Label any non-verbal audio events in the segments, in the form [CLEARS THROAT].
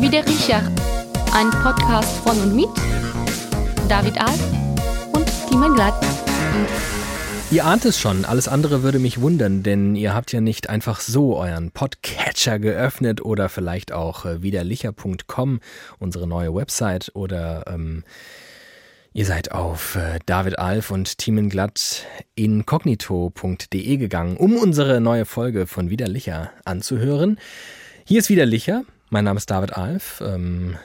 Wie der Riecher. Ein Podcast von und mit David Alf und Timon Glatt. Ihr ahnt es schon, alles andere würde mich wundern, denn ihr habt ja nicht einfach so euren Podcatcher geöffnet oder vielleicht auch äh, widerlicher.com, unsere neue Website oder ähm, ihr seid auf äh, David Alf und Thiemenglatt inkognito.de gegangen, um unsere neue Folge von Widerlicher anzuhören. Hier ist Widerlicher, mein Name ist David Alf, ähm,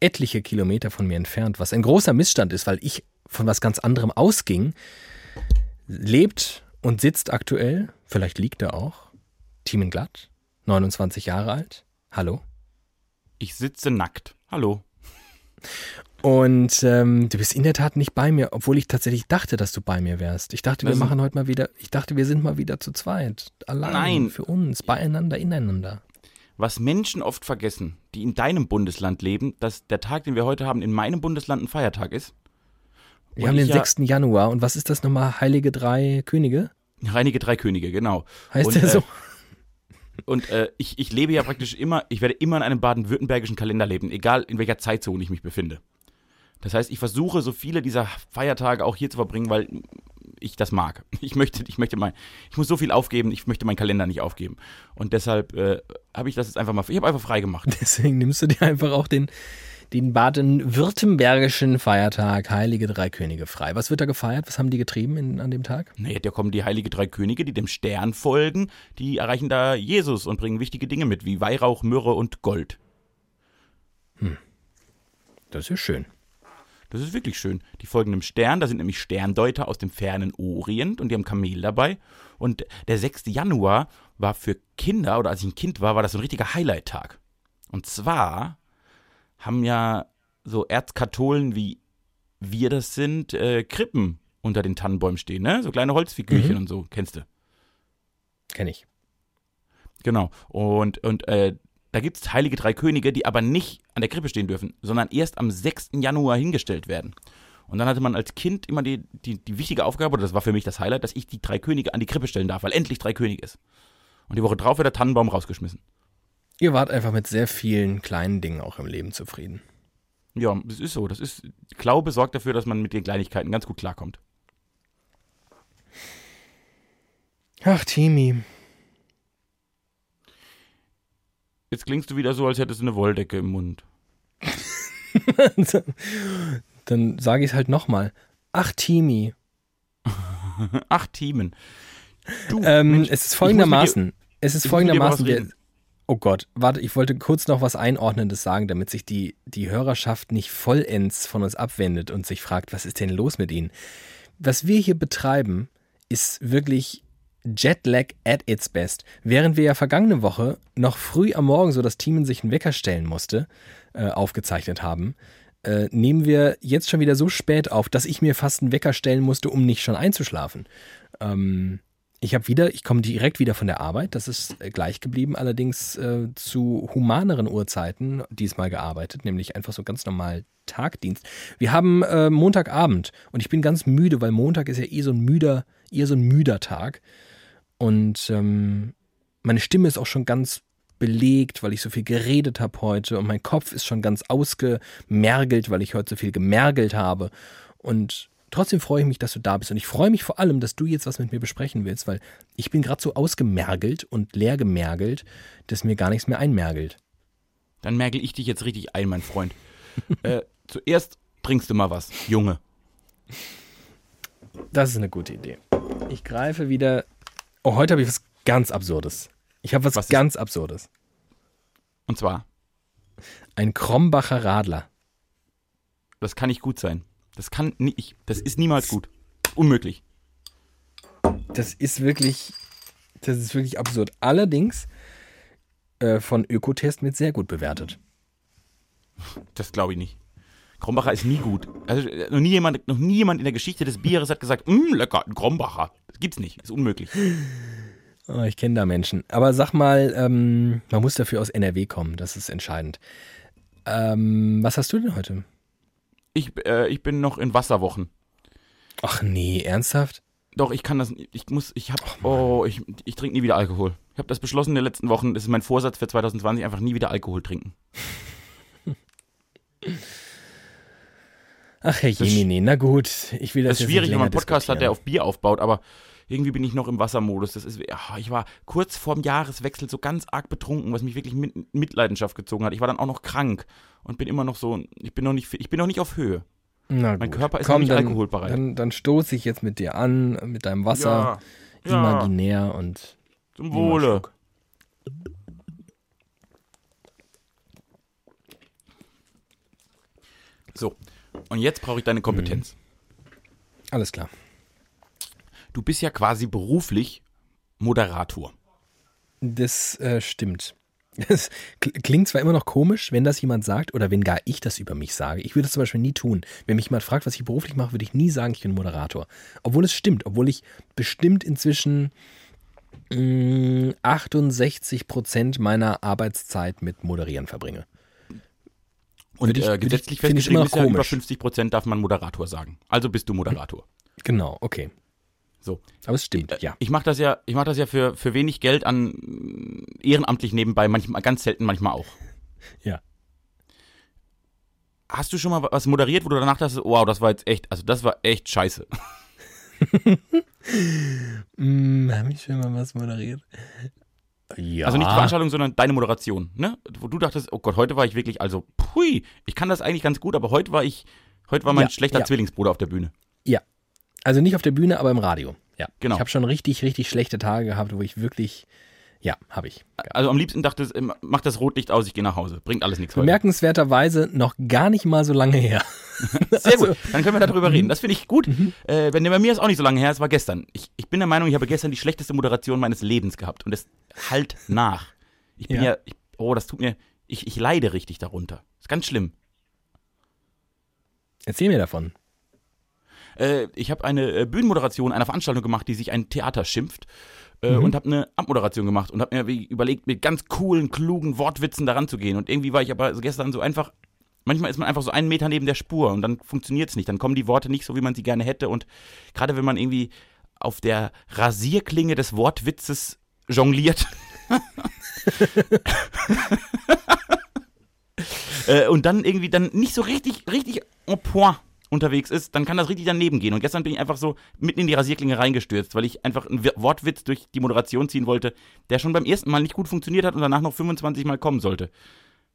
etliche Kilometer von mir entfernt, was ein großer Missstand ist, weil ich von was ganz anderem ausging lebt und sitzt aktuell, vielleicht liegt er auch, Thiemen Glatt, 29 Jahre alt. Hallo. Ich sitze nackt. Hallo. Und ähm, du bist in der Tat nicht bei mir, obwohl ich tatsächlich dachte, dass du bei mir wärst. Ich dachte, wir Also- machen heute mal wieder, ich dachte, wir sind mal wieder zu zweit. Allein, Nein. für uns, beieinander, ineinander. Was Menschen oft vergessen, die in deinem Bundesland leben, dass der Tag, den wir heute haben, in meinem Bundesland ein Feiertag ist. Wir Und haben den ja- 6. Januar und was ist das nochmal? Heilige Drei Könige? Reinige Drei Könige, genau. Heißt und, der äh, so? [LAUGHS] Und äh, ich, ich lebe ja praktisch immer, ich werde immer in einem baden-württembergischen Kalender leben, egal in welcher Zeitzone ich mich befinde. Das heißt, ich versuche so viele dieser Feiertage auch hier zu verbringen, weil ich das mag. [LAUGHS] Ich möchte, ich möchte mein, ich muss so viel aufgeben, ich möchte meinen Kalender nicht aufgeben. Und deshalb äh, habe ich das jetzt einfach mal, ich habe einfach frei gemacht. [LAUGHS] Deswegen nimmst du dir einfach auch den, den baden-württembergischen Feiertag Heilige Drei Könige frei. Was wird da gefeiert? Was haben die getrieben in, an dem Tag? Nee, da kommen die heilige drei Könige, die dem Stern folgen, die erreichen da Jesus und bringen wichtige Dinge mit, wie Weihrauch, Myrrhe und Gold. Das ist ja schön. Das ist wirklich schön. Die folgen dem Stern, da sind nämlich Sterndeuter aus dem fernen Orient und die haben Kamel dabei. Und der 6. Januar war für Kinder, oder als ich ein Kind war, war das so ein richtiger Highlight-Tag. Und zwar haben ja so Erzkatholen wie wir das sind, äh, Krippen unter den Tannenbäumen stehen, ne? So kleine Holzfigürchen und so, kennst du. Kenne ich. Genau. Und, und äh, da gibt es heilige drei Könige, die aber nicht an der Krippe stehen dürfen, sondern erst am 6. Januar hingestellt werden. Und dann hatte man als Kind immer die, die, die wichtige Aufgabe, oder das war für mich das Highlight, dass ich die drei Könige an die Krippe stellen darf, weil endlich drei Könige ist. Und die Woche drauf wird der Tannenbaum rausgeschmissen. Ihr wart einfach mit sehr vielen kleinen Dingen auch im Leben zufrieden. Ja, das ist so. Das ist, Glaube sorgt dafür, dass man mit den Kleinigkeiten ganz gut klarkommt. Ach, Timi. Jetzt klingst du wieder so, als hättest du eine Wolldecke im Mund. [LAUGHS] Dann sage ich es halt nochmal. Ach, Timi. [LAUGHS] Ach, Themen. Du, Ähm, Mensch, es ist folgendermaßen. Es ist folgendermaßen. Wir, oh Gott, warte, ich wollte kurz noch was Einordnendes sagen, damit sich die, die Hörerschaft nicht vollends von uns abwendet und sich fragt, was ist denn los mit ihnen? Was wir hier betreiben, ist wirklich Jetlag at its best. Während wir ja vergangene Woche noch früh am Morgen, so dass Teamen sich einen Wecker stellen musste, äh, aufgezeichnet haben, äh, nehmen wir jetzt schon wieder so spät auf, dass ich mir fast einen Wecker stellen musste, um nicht schon einzuschlafen. Ähm, ich habe wieder, ich komme direkt wieder von der Arbeit, das ist gleich geblieben, allerdings äh, zu humaneren Uhrzeiten diesmal gearbeitet, nämlich einfach so ganz normal Tagdienst. Wir haben äh, Montagabend und ich bin ganz müde, weil Montag ist ja eh so ein müder, eher so ein müder Tag. Und ähm, meine Stimme ist auch schon ganz belegt, weil ich so viel geredet habe heute und mein Kopf ist schon ganz ausgemergelt, weil ich heute so viel gemergelt habe. Und trotzdem freue ich mich, dass du da bist. Und ich freue mich vor allem, dass du jetzt was mit mir besprechen willst, weil ich bin gerade so ausgemergelt und leer gemergelt, dass mir gar nichts mehr einmergelt. Dann merkel ich dich jetzt richtig ein, mein Freund. [LAUGHS] äh, zuerst trinkst du mal was, Junge. Das ist eine gute Idee. Ich greife wieder. Oh, heute habe ich was ganz Absurdes. Ich habe was, Was ist- ganz Absurdes. Und zwar, Ein Krombacher Radler. das kann nicht gut sein. Das kann nicht, das ist niemals gut. Unmöglich. Das ist wirklich, das ist wirklich absurd. Allerdings äh, von Ökotest mit sehr gut bewertet. Das glaube ich nicht. Krombacher ist nie gut. Also äh, noch nie jemand, noch nie jemand in der Geschichte des Bieres hat gesagt, mmm, lecker, ein Krombacher. Gibt's nicht. Ist unmöglich. Oh, ich kenne da Menschen. Aber sag mal, ähm, man muss dafür aus NRW kommen. Das ist entscheidend. Ähm, was hast du denn heute? Ich, äh, ich bin noch in Wasserwochen. Ach nee, ernsthaft? Doch, ich kann das, ich muss, ich hab, oh, ich, ich trinke nie wieder Alkohol. Ich habe das beschlossen in den letzten Wochen, das ist mein Vorsatz für 2020, einfach nie wieder Alkohol trinken. [LAUGHS] Ach, Herr Jemine, na gut. Ich will das, Das ist schwierig, wenn man einen Podcast hat, der auf Bier aufbaut, aber irgendwie bin ich noch im Wassermodus. Das ist, ah, ich war kurz vorm Jahreswechsel so ganz arg betrunken, was mich wirklich mit Mitleidenschaft gezogen hat. Ich war dann auch noch krank und bin immer noch so, ich bin noch nicht, ich bin noch nicht auf Höhe. Na Mein gut. Körper ist Komm, noch nicht dann, alkoholbereit. Dann, dann stoße ich jetzt mit dir an, mit deinem Wasser, ja, imaginär und zum Wohle. So, und jetzt brauche ich deine Kompetenz. Alles klar. Du bist ja quasi beruflich Moderator. Das äh, stimmt. Das kl- klingt zwar immer noch komisch, wenn das jemand sagt oder wenn gar ich das über mich sage. Ich würde das zum Beispiel nie tun. Wenn mich jemand fragt, was ich beruflich mache, würde ich nie sagen, ich bin Moderator. Obwohl es stimmt, obwohl ich bestimmt inzwischen mh, 68 Prozent meiner Arbeitszeit mit Moderieren verbringe. Und ich- äh, gesetzlich festgeschrieben ist ja, über komisch. 50 Prozent darf man Moderator sagen. Also bist du Moderator. Genau, okay. So. Aber es stimmt, Äh, ja. Ich mache das ja, ich mache das ja für, für wenig Geld an mm, ehrenamtlich nebenbei, manchmal ganz selten, manchmal auch. [LAUGHS] Ja. Hast du schon mal was moderiert, wo du danach dachtest, wow, das war jetzt echt, also das war echt scheiße. [LAUGHS] Hm, Habe ich schon mal was moderiert? Ja. Also nicht die Veranstaltung, sondern deine Moderation, ne? Wo du dachtest, oh Gott, heute war ich wirklich, also, pui, ich kann das eigentlich ganz gut, aber heute war ich, heute war mein Ja, schlechter ja. Zwillingsbruder auf der Bühne. Ja. Also nicht auf der Bühne, aber im Radio. Ja. Genau. Ich habe schon richtig, richtig schlechte Tage gehabt, wo ich wirklich. Ja, habe ich. Also am liebsten dachte ich, mach das Rotlicht aus, ich gehe nach Hause. Bringt alles nichts heute. Bemerkenswerterweise noch gar nicht mal so lange her. [LAUGHS] Sehr Also- gut, dann können wir darüber reden. Das finde ich gut. Äh, wenn bei mir ist auch nicht so lange her, es war gestern. Ich, ich bin der Meinung, ich habe gestern die schlechteste Moderation meines Lebens gehabt und es halt nach. Ich bin ja, Ja. ich, oh, das tut mir, ich, ich leide richtig darunter. Ist ganz schlimm. Erzähl mir davon. Äh, ich habe eine äh, Bühnenmoderation einer Veranstaltung gemacht, die sich ein Theater schimpft. Äh, Mhm. Und habe eine Abmoderation gemacht und habe mir überlegt, mit ganz coolen, klugen Wortwitzen daran zu gehen. Und irgendwie war ich aber gestern so einfach, manchmal ist man einfach so einen Meter neben der Spur und dann funktioniert es nicht. Dann kommen die Worte nicht so, wie man sie gerne hätte. Und gerade wenn man irgendwie auf der Rasierklinge des Wortwitzes jongliert. [LAUGHS] äh, und dann irgendwie dann nicht so richtig, richtig en point unterwegs ist, dann kann das richtig daneben gehen. Und gestern bin ich einfach so mitten in die Rasierklinge reingestürzt, weil ich einfach einen Wi- Wortwitz durch die Moderation ziehen wollte, der schon beim ersten Mal nicht gut funktioniert hat und danach noch 25 Mal kommen sollte.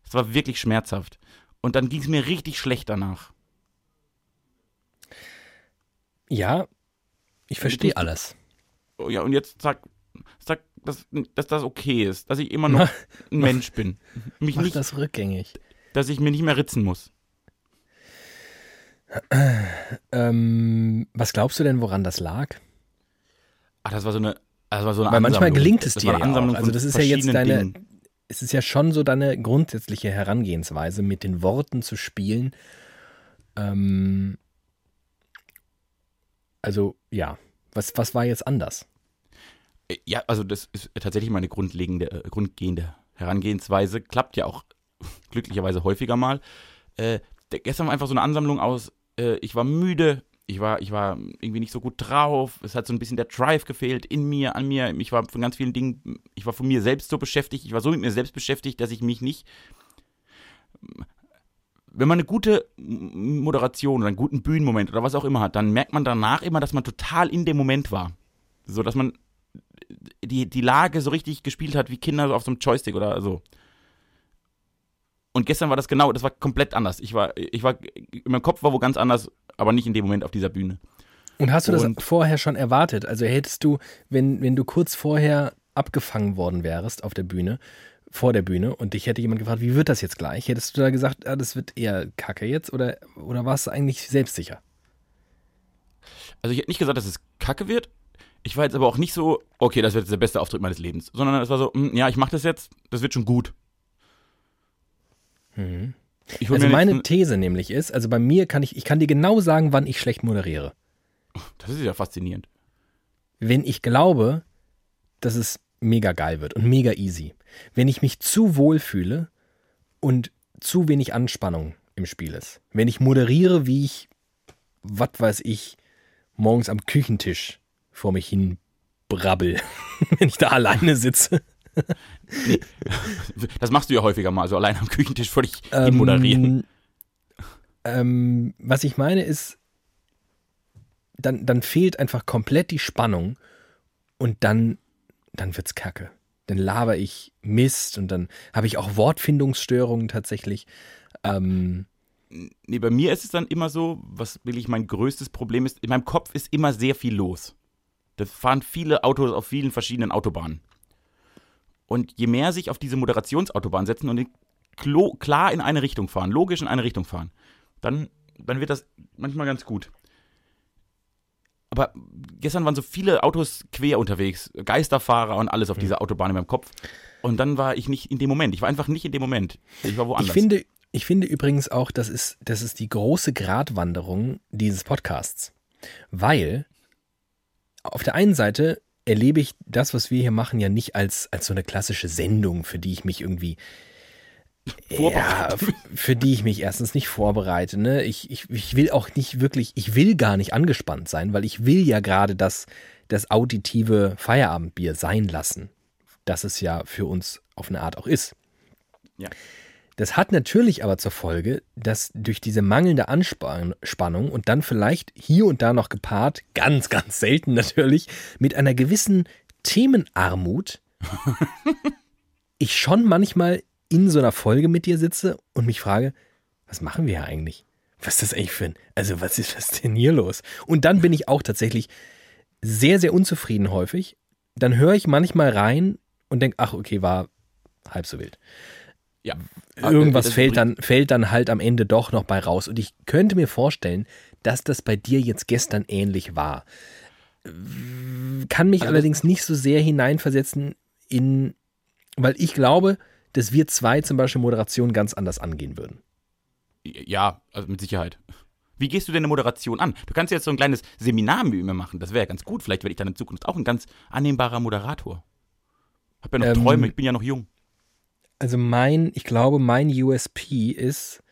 Das war wirklich schmerzhaft. Und dann ging es mir richtig schlecht danach. Ja, ich verstehe alles. Oh ja, und jetzt sag, sag dass, dass das okay ist, dass ich immer noch [LAUGHS] ein Mensch bin. Mich Mach nicht, das rückgängig. dass ich mir nicht mehr ritzen muss. [CLEARS THROAT] Ähm, was glaubst du denn, woran das lag? Ach, das war so eine, das war so eine Weil manchmal Ansammlung. gelingt es dir ja auch. Also das ist ja jetzt deine, Dingen. Es ist ja schon so deine grundsätzliche Herangehensweise, mit den Worten zu spielen. Ähm, also ja, was, was war jetzt anders? Äh, Ja, also das ist tatsächlich meine grundlegende, äh, grundgehende Herangehensweise. Klappt ja auch glücklicherweise häufiger mal. Äh, gestern war einfach so eine Ansammlung aus, äh, ich war müde, ich war, ich war irgendwie nicht so gut drauf, es hat so ein bisschen der Drive gefehlt in mir, an mir. Ich war von ganz vielen Dingen, ich war von mir selbst so beschäftigt, ich war so mit mir selbst beschäftigt, dass ich mich nicht. Wenn man eine gute Moderation oder einen guten Bühnenmoment oder was auch immer hat, dann merkt man danach immer, dass man total in dem Moment war. So, dass man die, die Lage so richtig gespielt hat wie Kinder auf so einem Joystick oder so. Und gestern war das genau, das war komplett anders. Ich war, ich war, in Kopf war wo ganz anders, aber nicht in dem Moment auf dieser Bühne. Und hast du das Und- vorher schon erwartet? Also hättest du, wenn, wenn du kurz vorher abgefangen worden wärst auf der Bühne, vor der Bühne und dich hätte jemand gefragt, wie wird das jetzt gleich? Hättest du da gesagt, ah, das wird eher kacke jetzt oder, oder warst du eigentlich selbstsicher? Also ich hätte nicht gesagt, dass es kacke wird. Ich war jetzt aber auch nicht so, okay, das wird jetzt der beste Auftritt meines Lebens, sondern es war so, hm, ja, ich mache das jetzt, das wird schon gut. Hol Also meine These nämlich ist, also bei mir kann ich, ich kann dir genau sagen, wann ich schlecht moderiere. das ist ja faszinierend. Wenn ich glaube, dass es mega geil wird und mega easy. Wenn ich mich zu wohl fühle und zu wenig Anspannung im Spiel ist. Wenn ich moderiere, wie ich, was weiß ich, morgens am Küchentisch vor mich hin brabbel, [LAUGHS] wenn ich da alleine sitze. Nee. Das machst du ja häufiger mal, so allein am Küchentisch vor dich hin moderieren. Ähm, was ich meine ist, dann, dann fehlt einfach komplett die Spannung und dann, dann wird's kacke. Dann laber ich Mist und dann habe ich auch Wortfindungsstörungen tatsächlich. Ähm, Nee, bei mir ist es dann immer so, was wirklich mein größtes Problem ist, in meinem Kopf ist immer sehr viel los. Da fahren viele Autos auf vielen verschiedenen Autobahnen. Und je mehr sich auf diese Moderationsautobahn setzen und klar in eine Richtung fahren, logisch in eine Richtung fahren, dann, dann wird das manchmal ganz gut. Aber gestern waren so viele Autos quer unterwegs, Geisterfahrer und alles auf dieser Autobahn in meinem Kopf. Und dann war ich nicht in dem Moment. Ich war einfach nicht in dem Moment. Ich war woanders. Ich finde, ich finde übrigens auch, das ist, das ist die große Gratwanderung dieses Podcasts. Weil auf der einen Seite erlebe ich das, was wir hier machen, ja nicht als, als so eine klassische Sendung, für die ich mich irgendwie ja, Vorbereitet. f- für die ich mich erstens nicht vorbereite. Ne? Ich, ich, ich will auch nicht wirklich, ich will gar nicht angespannt sein, weil ich will ja gerade das, das auditive Feierabendbier sein lassen, das es ja für uns auf eine Art auch ist. Ja. Das hat natürlich aber zur Folge, dass durch diese mangelnde Anspannung und dann vielleicht hier und da noch gepaart, ganz, ganz selten natürlich, mit einer gewissen Themenarmut, [LAUGHS] ich schon manchmal in so einer Folge mit dir sitze und mich frage, was machen wir hier eigentlich? Was ist das eigentlich für ein, also was ist das denn hier los? Und dann bin ich auch tatsächlich sehr, sehr unzufrieden häufig. Dann höre ich manchmal rein und denke, ach, okay, war halb so wild ja. irgendwas Das fällt dann, fällt dann halt am Ende doch noch bei raus. Und ich könnte mir vorstellen, dass das bei dir jetzt gestern ähnlich war. Kann mich Also allerdings nicht so sehr hineinversetzen in, weil ich glaube, dass wir zwei zum Beispiel Moderation ganz anders angehen würden. Ja, also mit Sicherheit. Wie gehst du denn eine Moderation an? Du kannst jetzt so ein kleines Seminar mit mir machen. Das wäre ja ganz gut. Vielleicht werde ich dann in Zukunft auch ein ganz annehmbarer Moderator. Hab ja noch Ähm, Träume, ich bin ja noch jung. Also mein, ich glaube, mein USP ist,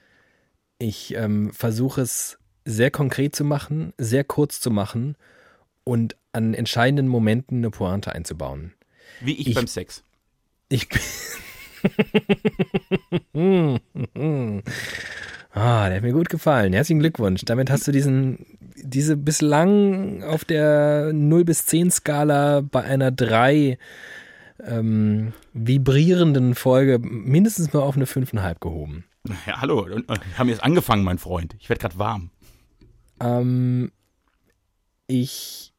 ich ähm, versuche es sehr konkret zu machen, sehr kurz zu machen und an entscheidenden Momenten eine Pointe einzubauen. Wie ich, ich- beim Sex. Ich bin. [LAUGHS] ah, der hat mir gut gefallen. Herzlichen Glückwunsch. Damit hast du diesen, diese bislang auf der 0 bis 10 Skala bei einer 3 ähm, vibrierenden Folge mindestens mal auf eine 5,5 gehoben. Ja, hallo. Äh, haben jetzt angefangen, mein Freund. Ich werde gerade warm. Ähm, ich,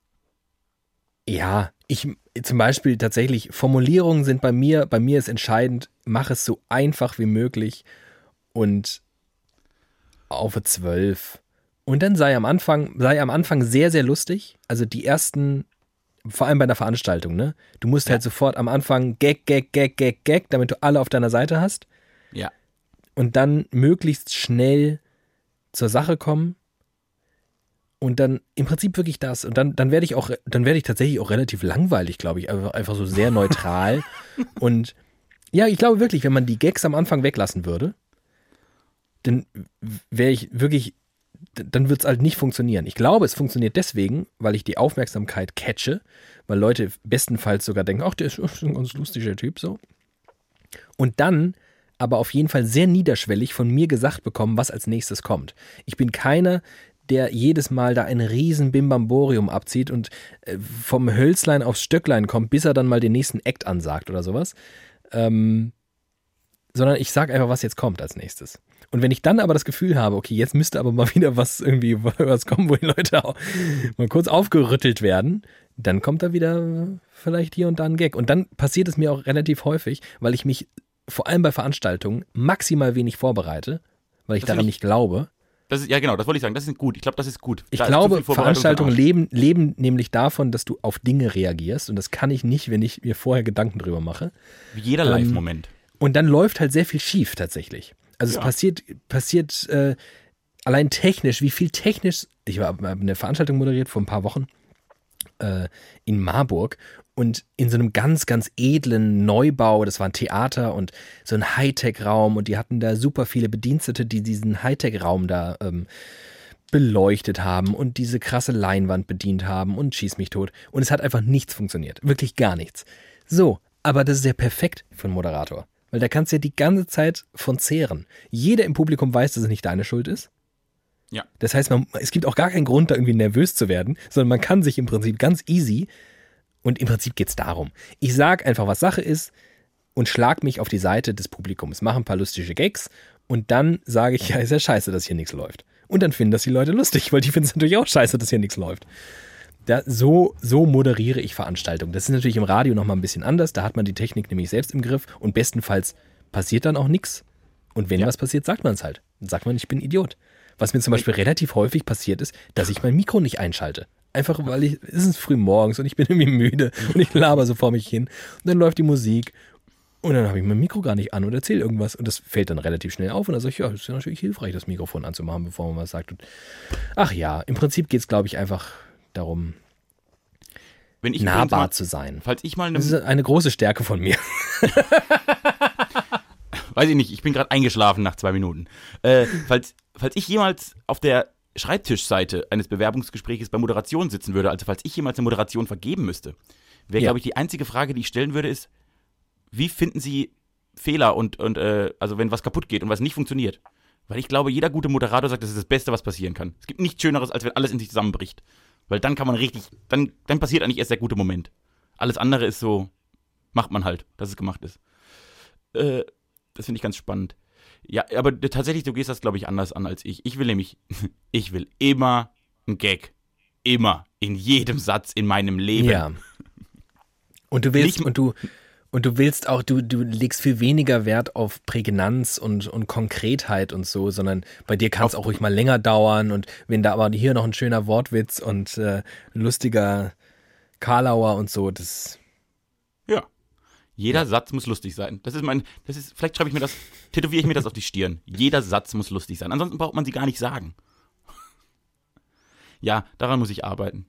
ja, ich zum Beispiel tatsächlich, Formulierungen sind bei mir, bei mir ist entscheidend, mach es so einfach wie möglich und auf 12. Und dann sei am Anfang, sei am Anfang sehr, sehr lustig. Also die ersten, vor allem bei einer Veranstaltung, ne? Du musst halt sofort am Anfang Gag, Gag, Gag, Gag, Gag, damit du alle auf deiner Seite hast. Ja. und dann möglichst schnell zur Sache kommen. Und dann im Prinzip wirklich das. Und dann dann werde ich auch dann werde ich tatsächlich auch relativ langweilig, glaube ich, einfach, einfach so sehr neutral. [LAUGHS] Und ja, ich glaube wirklich, wenn man die Gags am Anfang weglassen würde, dann wäre ich wirklich dann wird es halt nicht funktionieren. Ich glaube, es funktioniert deswegen, weil ich die Aufmerksamkeit catche, weil Leute bestenfalls sogar denken, ach, der ist ein ganz lustiger Typ so. Und dann aber auf jeden Fall sehr niederschwellig von mir gesagt bekommen, was als nächstes kommt. Ich bin keiner, der jedes Mal da ein riesen Bimbamborium abzieht und äh, vom Hölzlein aufs Stöcklein kommt, bis er dann mal den nächsten Act ansagt oder sowas. Ähm, sondern ich sage einfach, was jetzt kommt als nächstes. Und wenn ich dann aber das Gefühl habe, okay, jetzt müsste aber mal [LAUGHS] wieder was irgendwie was kommen, wo die Leute auch mal kurz aufgerüttelt werden, dann kommt da wieder vielleicht hier und da ein Gag. Und dann passiert es mir auch relativ häufig, weil ich mich vor allem bei Veranstaltungen maximal wenig vorbereite, weil ich Das daran find nicht glaube. Das ist, ja, genau, das wollte ich sagen. Das ist gut. Ich glaube, das ist gut. Ich Da glaube, Veranstaltungen leben, leben nämlich davon, dass du auf Dinge reagierst. Und das kann ich nicht, wenn ich mir vorher Gedanken drüber mache. Wie jeder Ähm, Live-Moment. Und dann läuft halt sehr viel schief tatsächlich. Also Ja. es passiert, passiert äh, allein technisch, wie viel technisch. Ich habe hab eine Veranstaltung moderiert vor ein paar Wochen äh, in Marburg und in so einem ganz, ganz edlen Neubau. Das war ein Theater und so ein Hightech-Raum und die hatten da super viele Bedienstete, die diesen Hightech-Raum da ähm, beleuchtet haben und diese krasse Leinwand bedient haben und schieß mich tot. Und es hat einfach nichts funktioniert. Wirklich gar nichts. So, aber das ist ja perfekt für einen Moderator. Weil da kannst du ja die ganze Zeit von zehren. Jeder im Publikum weiß, dass es nicht deine Schuld ist. Ja. Das heißt, man, es gibt auch gar keinen Grund, da irgendwie nervös zu werden, sondern man kann sich im Prinzip ganz easy, und im Prinzip geht es darum. Ich sage einfach, was Sache ist und schlag mich auf die Seite des Publikums, mache ein paar lustige Gags und dann sage ich, ja, ist ja scheiße, dass hier nichts läuft. Und dann finden das die Leute lustig, weil die finden es natürlich auch scheiße, dass hier nichts läuft. Da, so, so moderiere ich Veranstaltungen. Das ist natürlich im Radio nochmal ein bisschen anders. Da hat man die Technik nämlich selbst im Griff und bestenfalls passiert dann auch nichts. Und wenn Ja. was passiert, sagt man es halt. Dann sagt man, ich bin Idiot. Was mir zum Beispiel relativ häufig passiert ist, dass ich mein Mikro nicht einschalte. Einfach weil ich, es ist früh morgens und ich bin [LAUGHS] irgendwie müde und ich laber so vor mich hin. Und dann läuft die Musik und dann habe ich mein Mikro gar nicht an und erzähle irgendwas. Und das fällt dann relativ schnell auf. Und dann sage ich, ja, das ist ja natürlich hilfreich, das Mikrofon anzumachen, bevor man was sagt. Und ach ja, im Prinzip geht es, glaube ich, einfach darum, Wenn ich übrigens nahbar mal, zu sein. falls ich mal eine, Das ist eine große Stärke von mir. [LAUGHS] weiß ich nicht, ich bin gerade eingeschlafen nach zwei Minuten. Äh, falls, falls ich jemals auf der Schreibtischseite eines Bewerbungsgesprächs bei Moderation sitzen würde, also falls ich jemals eine Moderation vergeben müsste, wäre, Ja. glaube ich, die einzige Frage, die ich stellen würde, ist, wie finden Sie Fehler und, und äh, also wenn was kaputt geht und was nicht funktioniert? Weil ich glaube, jeder gute Moderator sagt, das ist das Beste, was passieren kann. Es gibt nichts Schöneres, als wenn alles in sich zusammenbricht. Weil dann kann man richtig, dann, dann passiert eigentlich erst der gute Moment. Alles andere ist so, macht man halt, dass es gemacht ist. Äh, das finde ich ganz spannend. Ja, aber tatsächlich, du gehst das, glaube ich, anders an als ich. Ich will nämlich, [LAUGHS] ich will immer einen Gag. Immer. In jedem Satz in meinem Leben. Ja. Und du willst, Nicht- und du, und du willst auch, du, du legst viel weniger Wert auf Prägnanz und, und Konkretheit und so, sondern bei dir kann es auch ruhig mal länger dauern und wenn da aber hier noch ein schöner Wortwitz und äh, ein lustiger Karlauer und so, das, Ja. Jeder Satz muss lustig sein. Das ist mein, das ist, vielleicht schreibe ich mir das, tätowiere ich mir das auf die Stirn. Jeder Satz muss lustig sein. Ansonsten braucht man sie gar nicht sagen. Ja, daran muss ich arbeiten.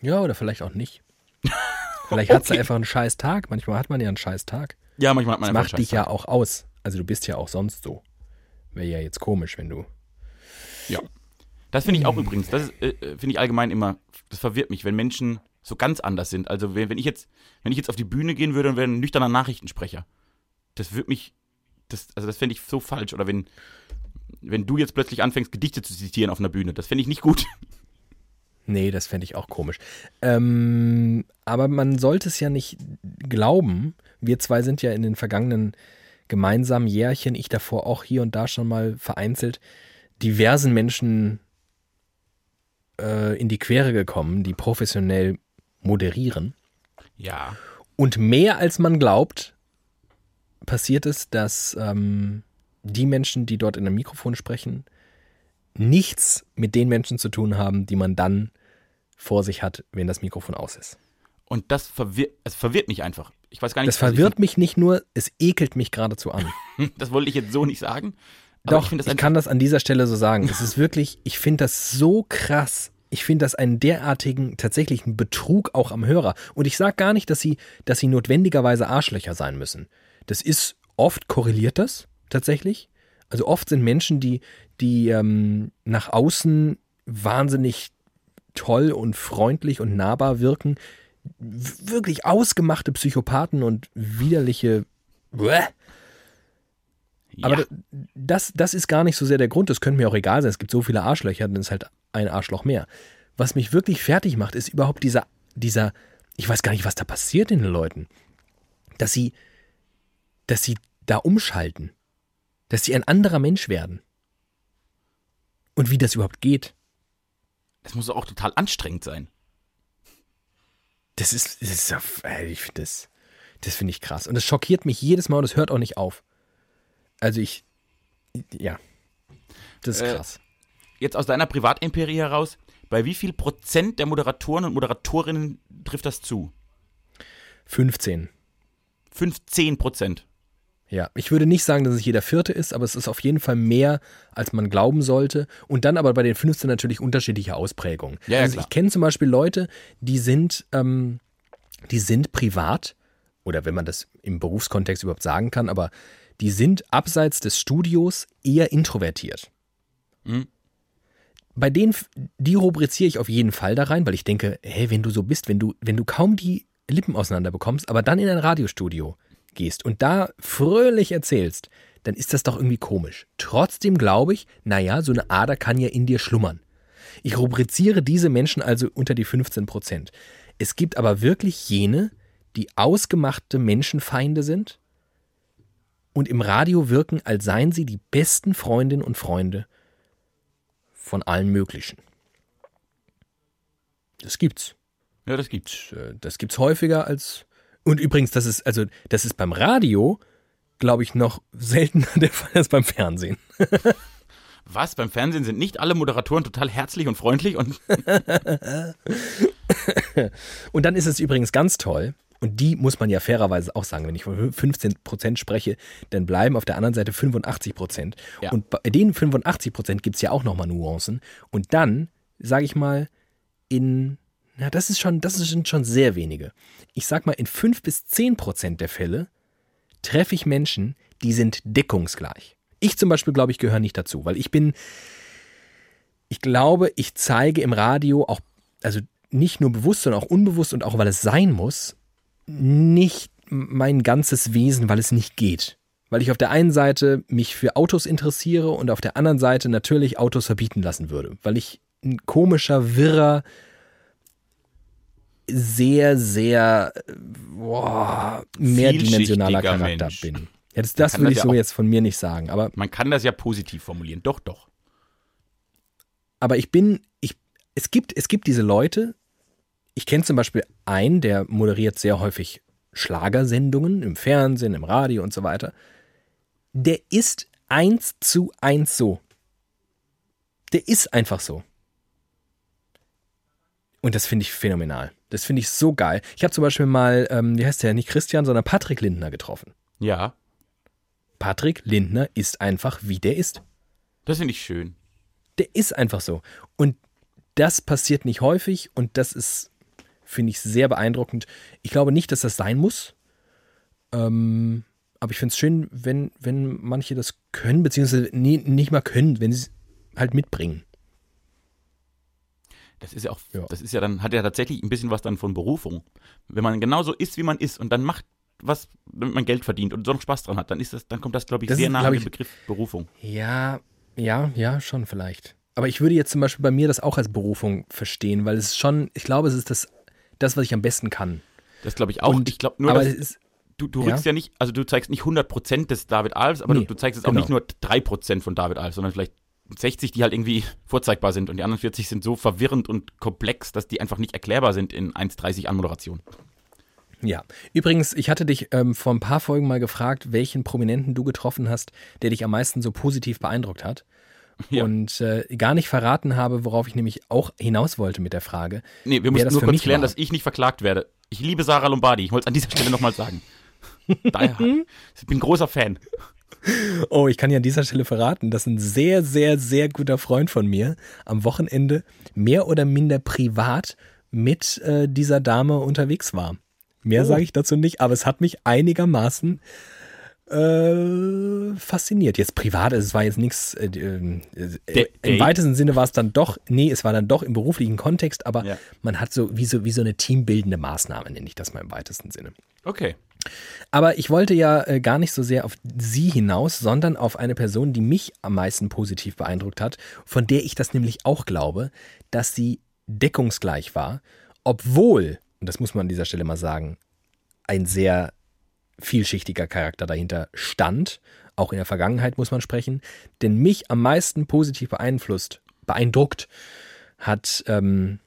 ja, oder vielleicht auch nicht. [LAUGHS] Vielleicht hat Okay. sie einfach einen scheiß Tag. Manchmal hat man ja einen scheiß Tag. Ja, manchmal hat man Das einfach macht dich Scheiß. ja auch aus. Also du bist ja auch sonst so. Wäre ja jetzt komisch, wenn du. Ja. Das finde ich Hm. auch übrigens, das ist, äh, finde ich allgemein immer, das verwirrt mich, wenn Menschen so ganz anders sind. Also wenn, wenn ich jetzt, wenn ich jetzt auf die Bühne gehen würde und wäre ein nüchterner Nachrichtensprecher, das würde mich, das, also das fände ich so falsch. Oder wenn, wenn du jetzt plötzlich anfängst, Gedichte zu zitieren auf einer Bühne, das fände ich nicht gut. [LAUGHS] Nee, das fände ich auch komisch. Ähm, aber man sollte es ja nicht glauben. Wir zwei sind ja in den vergangenen gemeinsamen Jährchen, ich davor auch hier und da schon mal vereinzelt, diversen Menschen äh, in die Quere gekommen, die professionell moderieren. Ja. Und mehr als man glaubt, passiert es, dass ähm, die Menschen, die dort in einem Mikrofon sprechen, nichts mit den Menschen zu tun haben, die man dann vor sich hat, wenn das Mikrofon aus ist. Und das verwirrt, es verwirrt mich einfach. Ich weiß gar nicht, Das also verwirrt mich nicht nur, es ekelt mich geradezu an. [LAUGHS] Das wollte ich jetzt so nicht sagen. Aber Doch, ich, ich, kann das an dieser Stelle so sagen. Es ist wirklich, ich finde das so krass. Ich finde das einen derartigen, tatsächlichen Betrug auch am Hörer. Und ich sage gar nicht, dass sie, dass sie notwendigerweise Arschlöcher sein müssen. Das ist, oft korreliert das tatsächlich. Also oft sind Menschen, die, die ähm, nach außen wahnsinnig toll und freundlich und nahbar wirken, wirklich ausgemachte Psychopathen und widerliche. Bäh. Aber da- das, das ist gar nicht so sehr der Grund. Das könnte mir auch egal sein. Es gibt so viele Arschlöcher, dann ist halt ein Arschloch mehr. Was mich wirklich fertig macht, ist überhaupt dieser, dieser, ich weiß gar nicht, was da passiert in den Leuten. Dass sie, dass sie da umschalten. Dass sie ein anderer Mensch werden. Und wie das überhaupt geht. Das muss auch total anstrengend sein. Das ist, das ist ja, ich finde das, das finde ich krass. Und das schockiert mich jedes Mal und das hört auch nicht auf. Also ich, ja, das ist Äh, krass. Jetzt aus deiner Privatempirie heraus, bei wie viel Prozent der Moderatoren und Moderatorinnen trifft das zu? 15. 15 Prozent. Ja, ich würde nicht sagen, dass es jeder vierte ist, aber es ist auf jeden Fall mehr, als man glauben sollte. Und dann aber bei den 15 natürlich unterschiedliche Ausprägungen. Ja, ja, also klar. ich kenne zum Beispiel Leute, die sind, ähm, die sind privat, oder wenn man das im Berufskontext überhaupt sagen kann, aber die sind abseits des Studios eher introvertiert. Mhm. bei denen, die rubriziere ich auf jeden Fall da rein, weil ich denke, hey, wenn du so bist, wenn du, wenn du kaum die Lippen auseinander bekommst, aber dann in ein Radiostudio gehst und da fröhlich erzählst, dann ist das doch irgendwie komisch. Trotzdem glaube ich, naja, so eine Ader kann ja in dir schlummern. Ich rubriziere diese Menschen also unter die 15 Prozent. Es gibt aber wirklich jene, die ausgemachte Menschenfeinde sind und im Radio wirken, als seien sie die besten Freundinnen und Freunde von allen möglichen. Das gibt's. Ja, das gibt's. Äh, das gibt's häufiger als. Und übrigens, das ist, also, das ist beim Radio, glaube ich, noch seltener [LAUGHS] der Fall als beim Fernsehen. [LAUGHS] Was? Beim Fernsehen sind nicht alle Moderatoren total herzlich und freundlich und. [LAUGHS] und dann ist es übrigens ganz toll, und die muss man ja fairerweise auch sagen, wenn ich von 15 Prozent spreche, dann bleiben auf der anderen Seite 85 Prozent. Ja. Und bei den 85 Prozent gibt es ja auch nochmal Nuancen. Und dann, sage ich mal, in, na, das ist schon, das sind schon sehr wenige. Ich sag mal, in 5 bis 10 Prozent der Fälle treffe ich Menschen, die sind deckungsgleich. Ich zum Beispiel, glaube ich, gehöre nicht dazu, weil ich bin, ich glaube, ich zeige im Radio auch, also nicht nur bewusst, sondern auch unbewusst und auch weil es sein muss, nicht mein ganzes Wesen, weil es nicht geht. Weil ich auf der einen Seite mich für Autos interessiere und auf der anderen Seite natürlich Autos verbieten lassen würde. Weil ich ein komischer, wirrer, sehr, sehr boah, mehrdimensionaler Charakter Mensch. bin. Ja, das, das ich ja so jetzt von mir nicht sagen. Aber man kann das ja positiv formulieren. Doch, doch. Aber ich bin, ich, es gibt, es gibt diese Leute, ich kenne zum Beispiel einen, der moderiert sehr häufig Schlagersendungen im Fernsehen, im Radio und so weiter. Der ist eins zu eins so. Der ist einfach so. Und das finde ich phänomenal. Das finde ich so geil. Ich habe zum Beispiel mal, ähm, wie heißt der, nicht Christian, sondern Patrick Lindner getroffen. Ja. Patrick Lindner ist einfach, wie der ist. Das finde ich schön. Der ist einfach so. Und das passiert nicht häufig und das ist finde ich sehr beeindruckend. Ich glaube nicht, dass das sein muss. Ähm, aber ich finde es schön, wenn, wenn manche das können, beziehungsweise nie, nicht mal können, wenn sie es halt mitbringen. Das ist ja auch, ja. das ist ja dann, hat ja tatsächlich ein bisschen was dann von Berufung. Wenn man genauso ist, wie man ist und dann macht was, damit man Geld verdient und so noch Spaß dran hat, dann ist das, dann kommt das, glaube ich, das sehr ist, nah an den Begriff Berufung. Ja, ja, ja, schon vielleicht. Aber ich würde jetzt zum Beispiel bei mir das auch als Berufung verstehen, weil es schon, ich glaube, es ist das das, was ich am besten kann. Das glaube ich auch. Und, ich glaube nur, aber dass, ist, du, du rückst ja. ja. nicht, also du zeigst nicht 100% des David Alves, aber nee, du, du, zeigst jetzt genau. auch nicht nur 3% von David Alves, sondern vielleicht 60, die halt irgendwie [LAUGHS] vorzeigbar sind und die anderen 40 sind so verwirrend und komplex, dass die einfach nicht erklärbar sind in 1,30 Anmoderation. Ja, übrigens, ich hatte dich ähm, vor ein paar Folgen mal gefragt, welchen Prominenten du getroffen hast, der dich am meisten so positiv beeindruckt hat. [LAUGHS] Ja. Und äh, gar nicht verraten habe, worauf ich nämlich auch hinaus wollte mit der Frage. Nee, wir müssen nur kurz klären, war. dass ich nicht verklagt werde. Ich liebe Sarah Lombardi. Ich wollte es an dieser Stelle nochmal sagen. [LAUGHS] Daher, ich bin großer Fan. Oh, ich kann ja an dieser Stelle verraten, dass ein sehr, sehr, sehr guter Freund von mir am Wochenende mehr oder minder privat mit äh, dieser Dame unterwegs war. Mehr oh. sage ich dazu nicht, aber es hat mich einigermaßen äh, fasziniert. Jetzt privat, es war jetzt nichts, äh, äh, im weitesten Sinne war es dann doch, nee, es war dann doch im beruflichen Kontext, aber ja. man hat so wie, so wie so eine teambildende Maßnahme, nenne ich das mal im weitesten Sinne. Okay. Aber ich wollte ja äh, gar nicht so sehr auf sie hinaus, sondern auf eine Person, die mich am meisten positiv beeindruckt hat, von der ich das nämlich auch glaube, dass sie deckungsgleich war, obwohl, und das muss man an dieser Stelle mal sagen, ein sehr vielschichtiger Charakter dahinter stand. Auch in der Vergangenheit muss man sprechen. Denn mich am meisten positiv beeinflusst, beeindruckt hat ähm,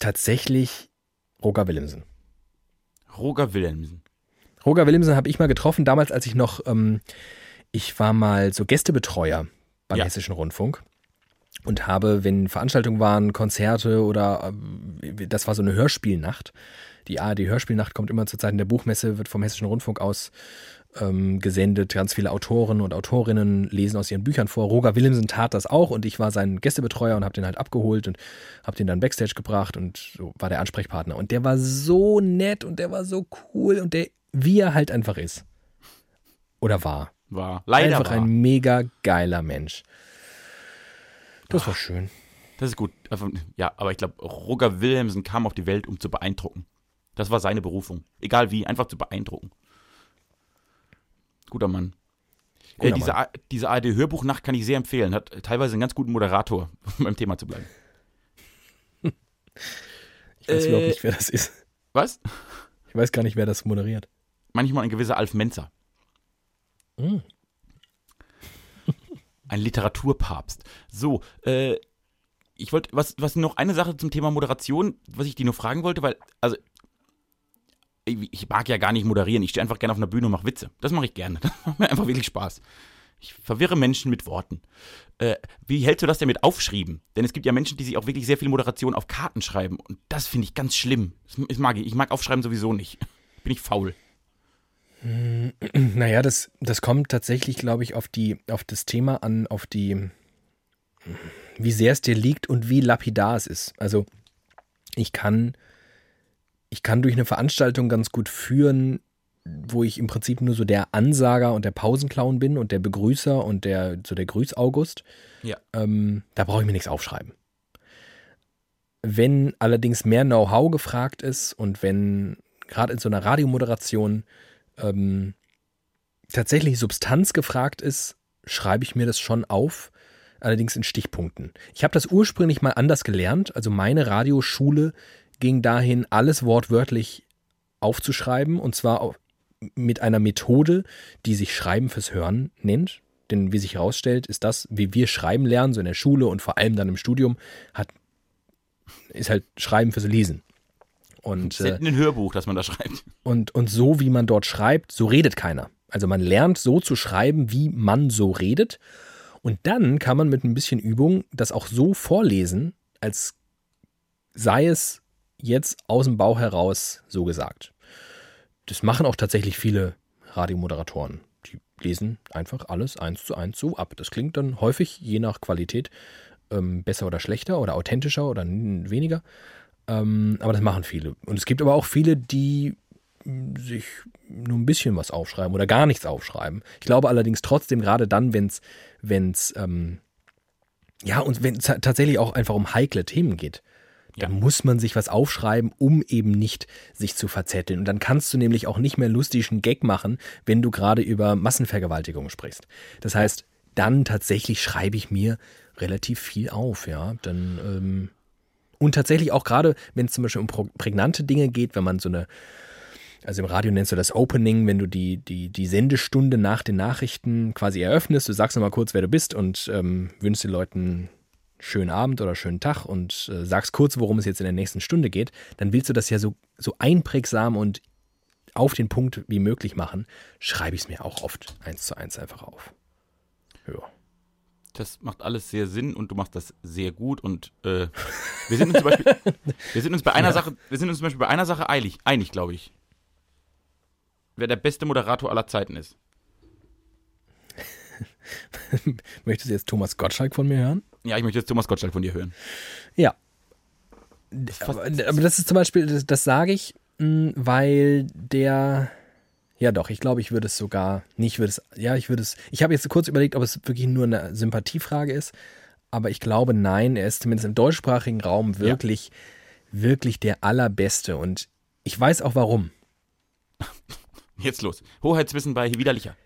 tatsächlich Roger Willemsen. Roger Willemsen. Roger Willemsen habe ich mal getroffen, damals, als ich noch, ähm, ich war mal so Gästebetreuer beim ja. Hessischen Rundfunk und habe, wenn Veranstaltungen waren, Konzerte oder äh, das war so eine Hörspielnacht, die ARD Hörspielnacht kommt immer zur Zeit der Buchmesse, wird vom Hessischen Rundfunk aus ähm, gesendet. Ganz viele Autoren und Autorinnen lesen aus ihren Büchern vor. Roger Willemsen tat das auch und ich war sein Gästebetreuer und habe den halt abgeholt und habe den dann Backstage gebracht und so war der Ansprechpartner. Und der war so nett und der war so cool und der, wie er halt einfach ist. Oder war. War. Leider Einfach war. ein mega geiler Mensch. Das war schön. Das ist gut. Ja, aber ich glaube, Roger Wilhelmsen kam auf die Welt, um zu beeindrucken. Das war seine Berufung. Egal wie, einfach zu beeindrucken. Guter Mann. Äh, Guter diese, Mann. Diese ARD-Hörbuchnacht kann ich sehr empfehlen. Hat teilweise einen ganz guten Moderator, [LAUGHS] um beim Thema zu bleiben. [LAUGHS] Ich weiß Äh, überhaupt nicht, wer das ist. Was? Ich weiß gar nicht, wer das moderiert. Manchmal ein gewisser Alf Menzer. Mm. [LAUGHS] Ein Literaturpapst. So, äh, ich wollte, was, was noch eine Sache zum Thema Moderation, was ich dir nur fragen wollte, weil, also, ich, mag ja gar nicht moderieren. Ich stehe einfach gerne auf einer Bühne und mache Witze. Das mache ich gerne. [LAUGHS] Das macht mir einfach wirklich Spaß. Ich verwirre Menschen mit Worten. Äh, wie hältst du das denn mit Aufschrieben? Denn es gibt ja Menschen, die sich auch wirklich sehr viel Moderation auf Karten schreiben. Und das finde ich ganz schlimm. Das mag ich. Ich mag Aufschreiben sowieso nicht. [LAUGHS] Bin ich faul. [CLEARS THROAT] Naja, das, das kommt tatsächlich, glaube ich, auf, die, auf das Thema an, auf die, wie sehr es dir liegt und wie lapidar es ist. Also ich kann, ich kann durch eine Veranstaltung ganz gut führen, wo ich im Prinzip nur so der Ansager und der Pausenclown bin und der Begrüßer und der, so der Grüß-August. Ja. Ähm, da brauche ich mir nichts aufschreiben. Wenn allerdings mehr Know-how gefragt ist und wenn gerade in so einer Radiomoderation ähm, tatsächlich Substanz gefragt ist, schreibe ich mir das schon auf, allerdings in Stichpunkten. Ich habe das ursprünglich mal anders gelernt, also meine Radioschule ging dahin, alles wortwörtlich aufzuschreiben und zwar mit einer Methode, die sich Schreiben fürs Hören nennt. Denn wie sich herausstellt, ist das, wie wir schreiben lernen, so in der Schule und vor allem dann im Studium, hat, ist halt Schreiben fürs Lesen. Und, äh, ein Hörbuch, das man da schreibt. und, und so, wie man dort schreibt, so redet keiner. Also man lernt so zu schreiben, wie man so redet. Und dann kann man mit ein bisschen Übung das auch so vorlesen, als sei es jetzt aus dem Bauch heraus so gesagt. Das machen auch tatsächlich viele Radiomoderatoren. Die lesen einfach alles eins zu eins so ab. Das klingt dann häufig, je nach Qualität, ähm, besser oder schlechter oder authentischer oder weniger. Ähm, aber das machen viele. Und es gibt aber auch viele, die mh, sich nur ein bisschen was aufschreiben oder gar nichts aufschreiben. Ich glaube allerdings trotzdem, gerade dann, wenn es, wenn's, ähm, ja, und wenn es tatsächlich auch einfach um heikle Themen geht, Dann muss man sich was aufschreiben, um eben nicht sich zu verzetteln. Und dann kannst du nämlich auch nicht mehr lustigen Gag machen, wenn du gerade über Massenvergewaltigung sprichst. Das heißt, dann tatsächlich schreibe ich mir relativ viel auf, ja. Dann, ähm, und tatsächlich auch gerade, wenn es zum Beispiel um prägnante Dinge geht, wenn man so eine, also im Radio nennst du das Opening, wenn du die, die, die Sendestunde nach den Nachrichten quasi eröffnest, du sagst nochmal kurz, wer du bist und ähm, wünschst den Leuten schönen Abend oder schönen Tag und äh, sagst kurz, worum es jetzt in der nächsten Stunde geht, dann willst du das ja so, so einprägsam und auf den Punkt wie möglich machen, schreibe ich es mir auch oft eins zu eins einfach auf. Ja. Das macht alles sehr Sinn und du machst das sehr gut und äh, wir sind uns zum Beispiel, [LAUGHS] wir sind uns bei einer Ja. Sache, wir sind uns zum Beispiel bei einer Sache eilig, einig, glaube ich. Wer der beste Moderator aller Zeiten ist. [LAUGHS] Möchtest du jetzt Thomas Gottschalk von mir hören? Ja, ich möchte jetzt Thomas Gottschalk von dir hören. Ja. Aber, aber das ist zum Beispiel, das, das sage ich, mh, weil der. Ja, doch, ich glaube, ich würde es sogar nicht, würde es, ja, ich würde es, ich habe jetzt kurz überlegt, ob es wirklich nur eine Sympathiefrage ist, aber ich glaube, nein, er ist zumindest im deutschsprachigen Raum wirklich, wirklich der allerbeste und ich weiß auch warum. [LAUGHS] Jetzt los. Hoheitswissen bei Widerlicher.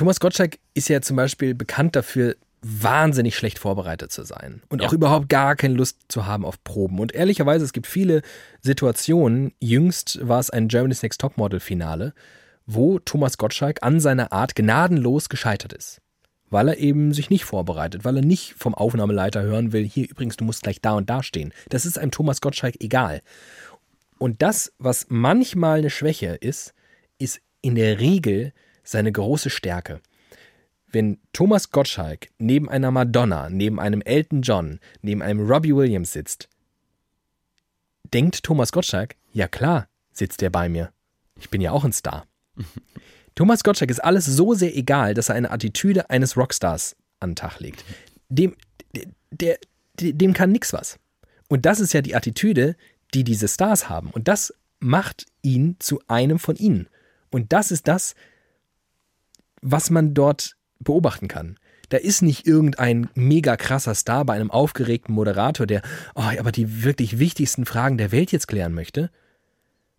Thomas Gottschalk ist ja zum Beispiel bekannt dafür, wahnsinnig schlecht vorbereitet zu sein und Ja. auch überhaupt gar keine Lust zu haben auf Proben. Und ehrlicherweise, es gibt viele Situationen, jüngst war es ein Germany's Next Topmodel-Finale, wo Thomas Gottschalk an seiner Art gnadenlos gescheitert ist. Weil er eben sich nicht vorbereitet, weil er nicht vom Aufnahmeleiter hören will, hier übrigens, du musst gleich da und da stehen. Das ist einem Thomas Gottschalk egal. Und das, was manchmal eine Schwäche ist, ist in der Regel seine große Stärke. Wenn Thomas Gottschalk neben einer Madonna, neben einem Elton John, neben einem Robbie Williams sitzt, denkt Thomas Gottschalk, ja klar, sitzt er bei mir. Ich bin ja auch ein Star. [LAUGHS] Thomas Gottschalk ist alles so sehr egal, dass er eine Attitüde eines Rockstars an den Tag legt. Dem, der, der, dem kann nix was. Und das ist ja die Attitüde, die diese Stars haben. Und das macht ihn zu einem von ihnen. Und das ist das, was man dort beobachten kann. Da ist nicht irgendein mega krasser Star bei einem aufgeregten Moderator, der oh, aber die wirklich wichtigsten Fragen der Welt jetzt klären möchte.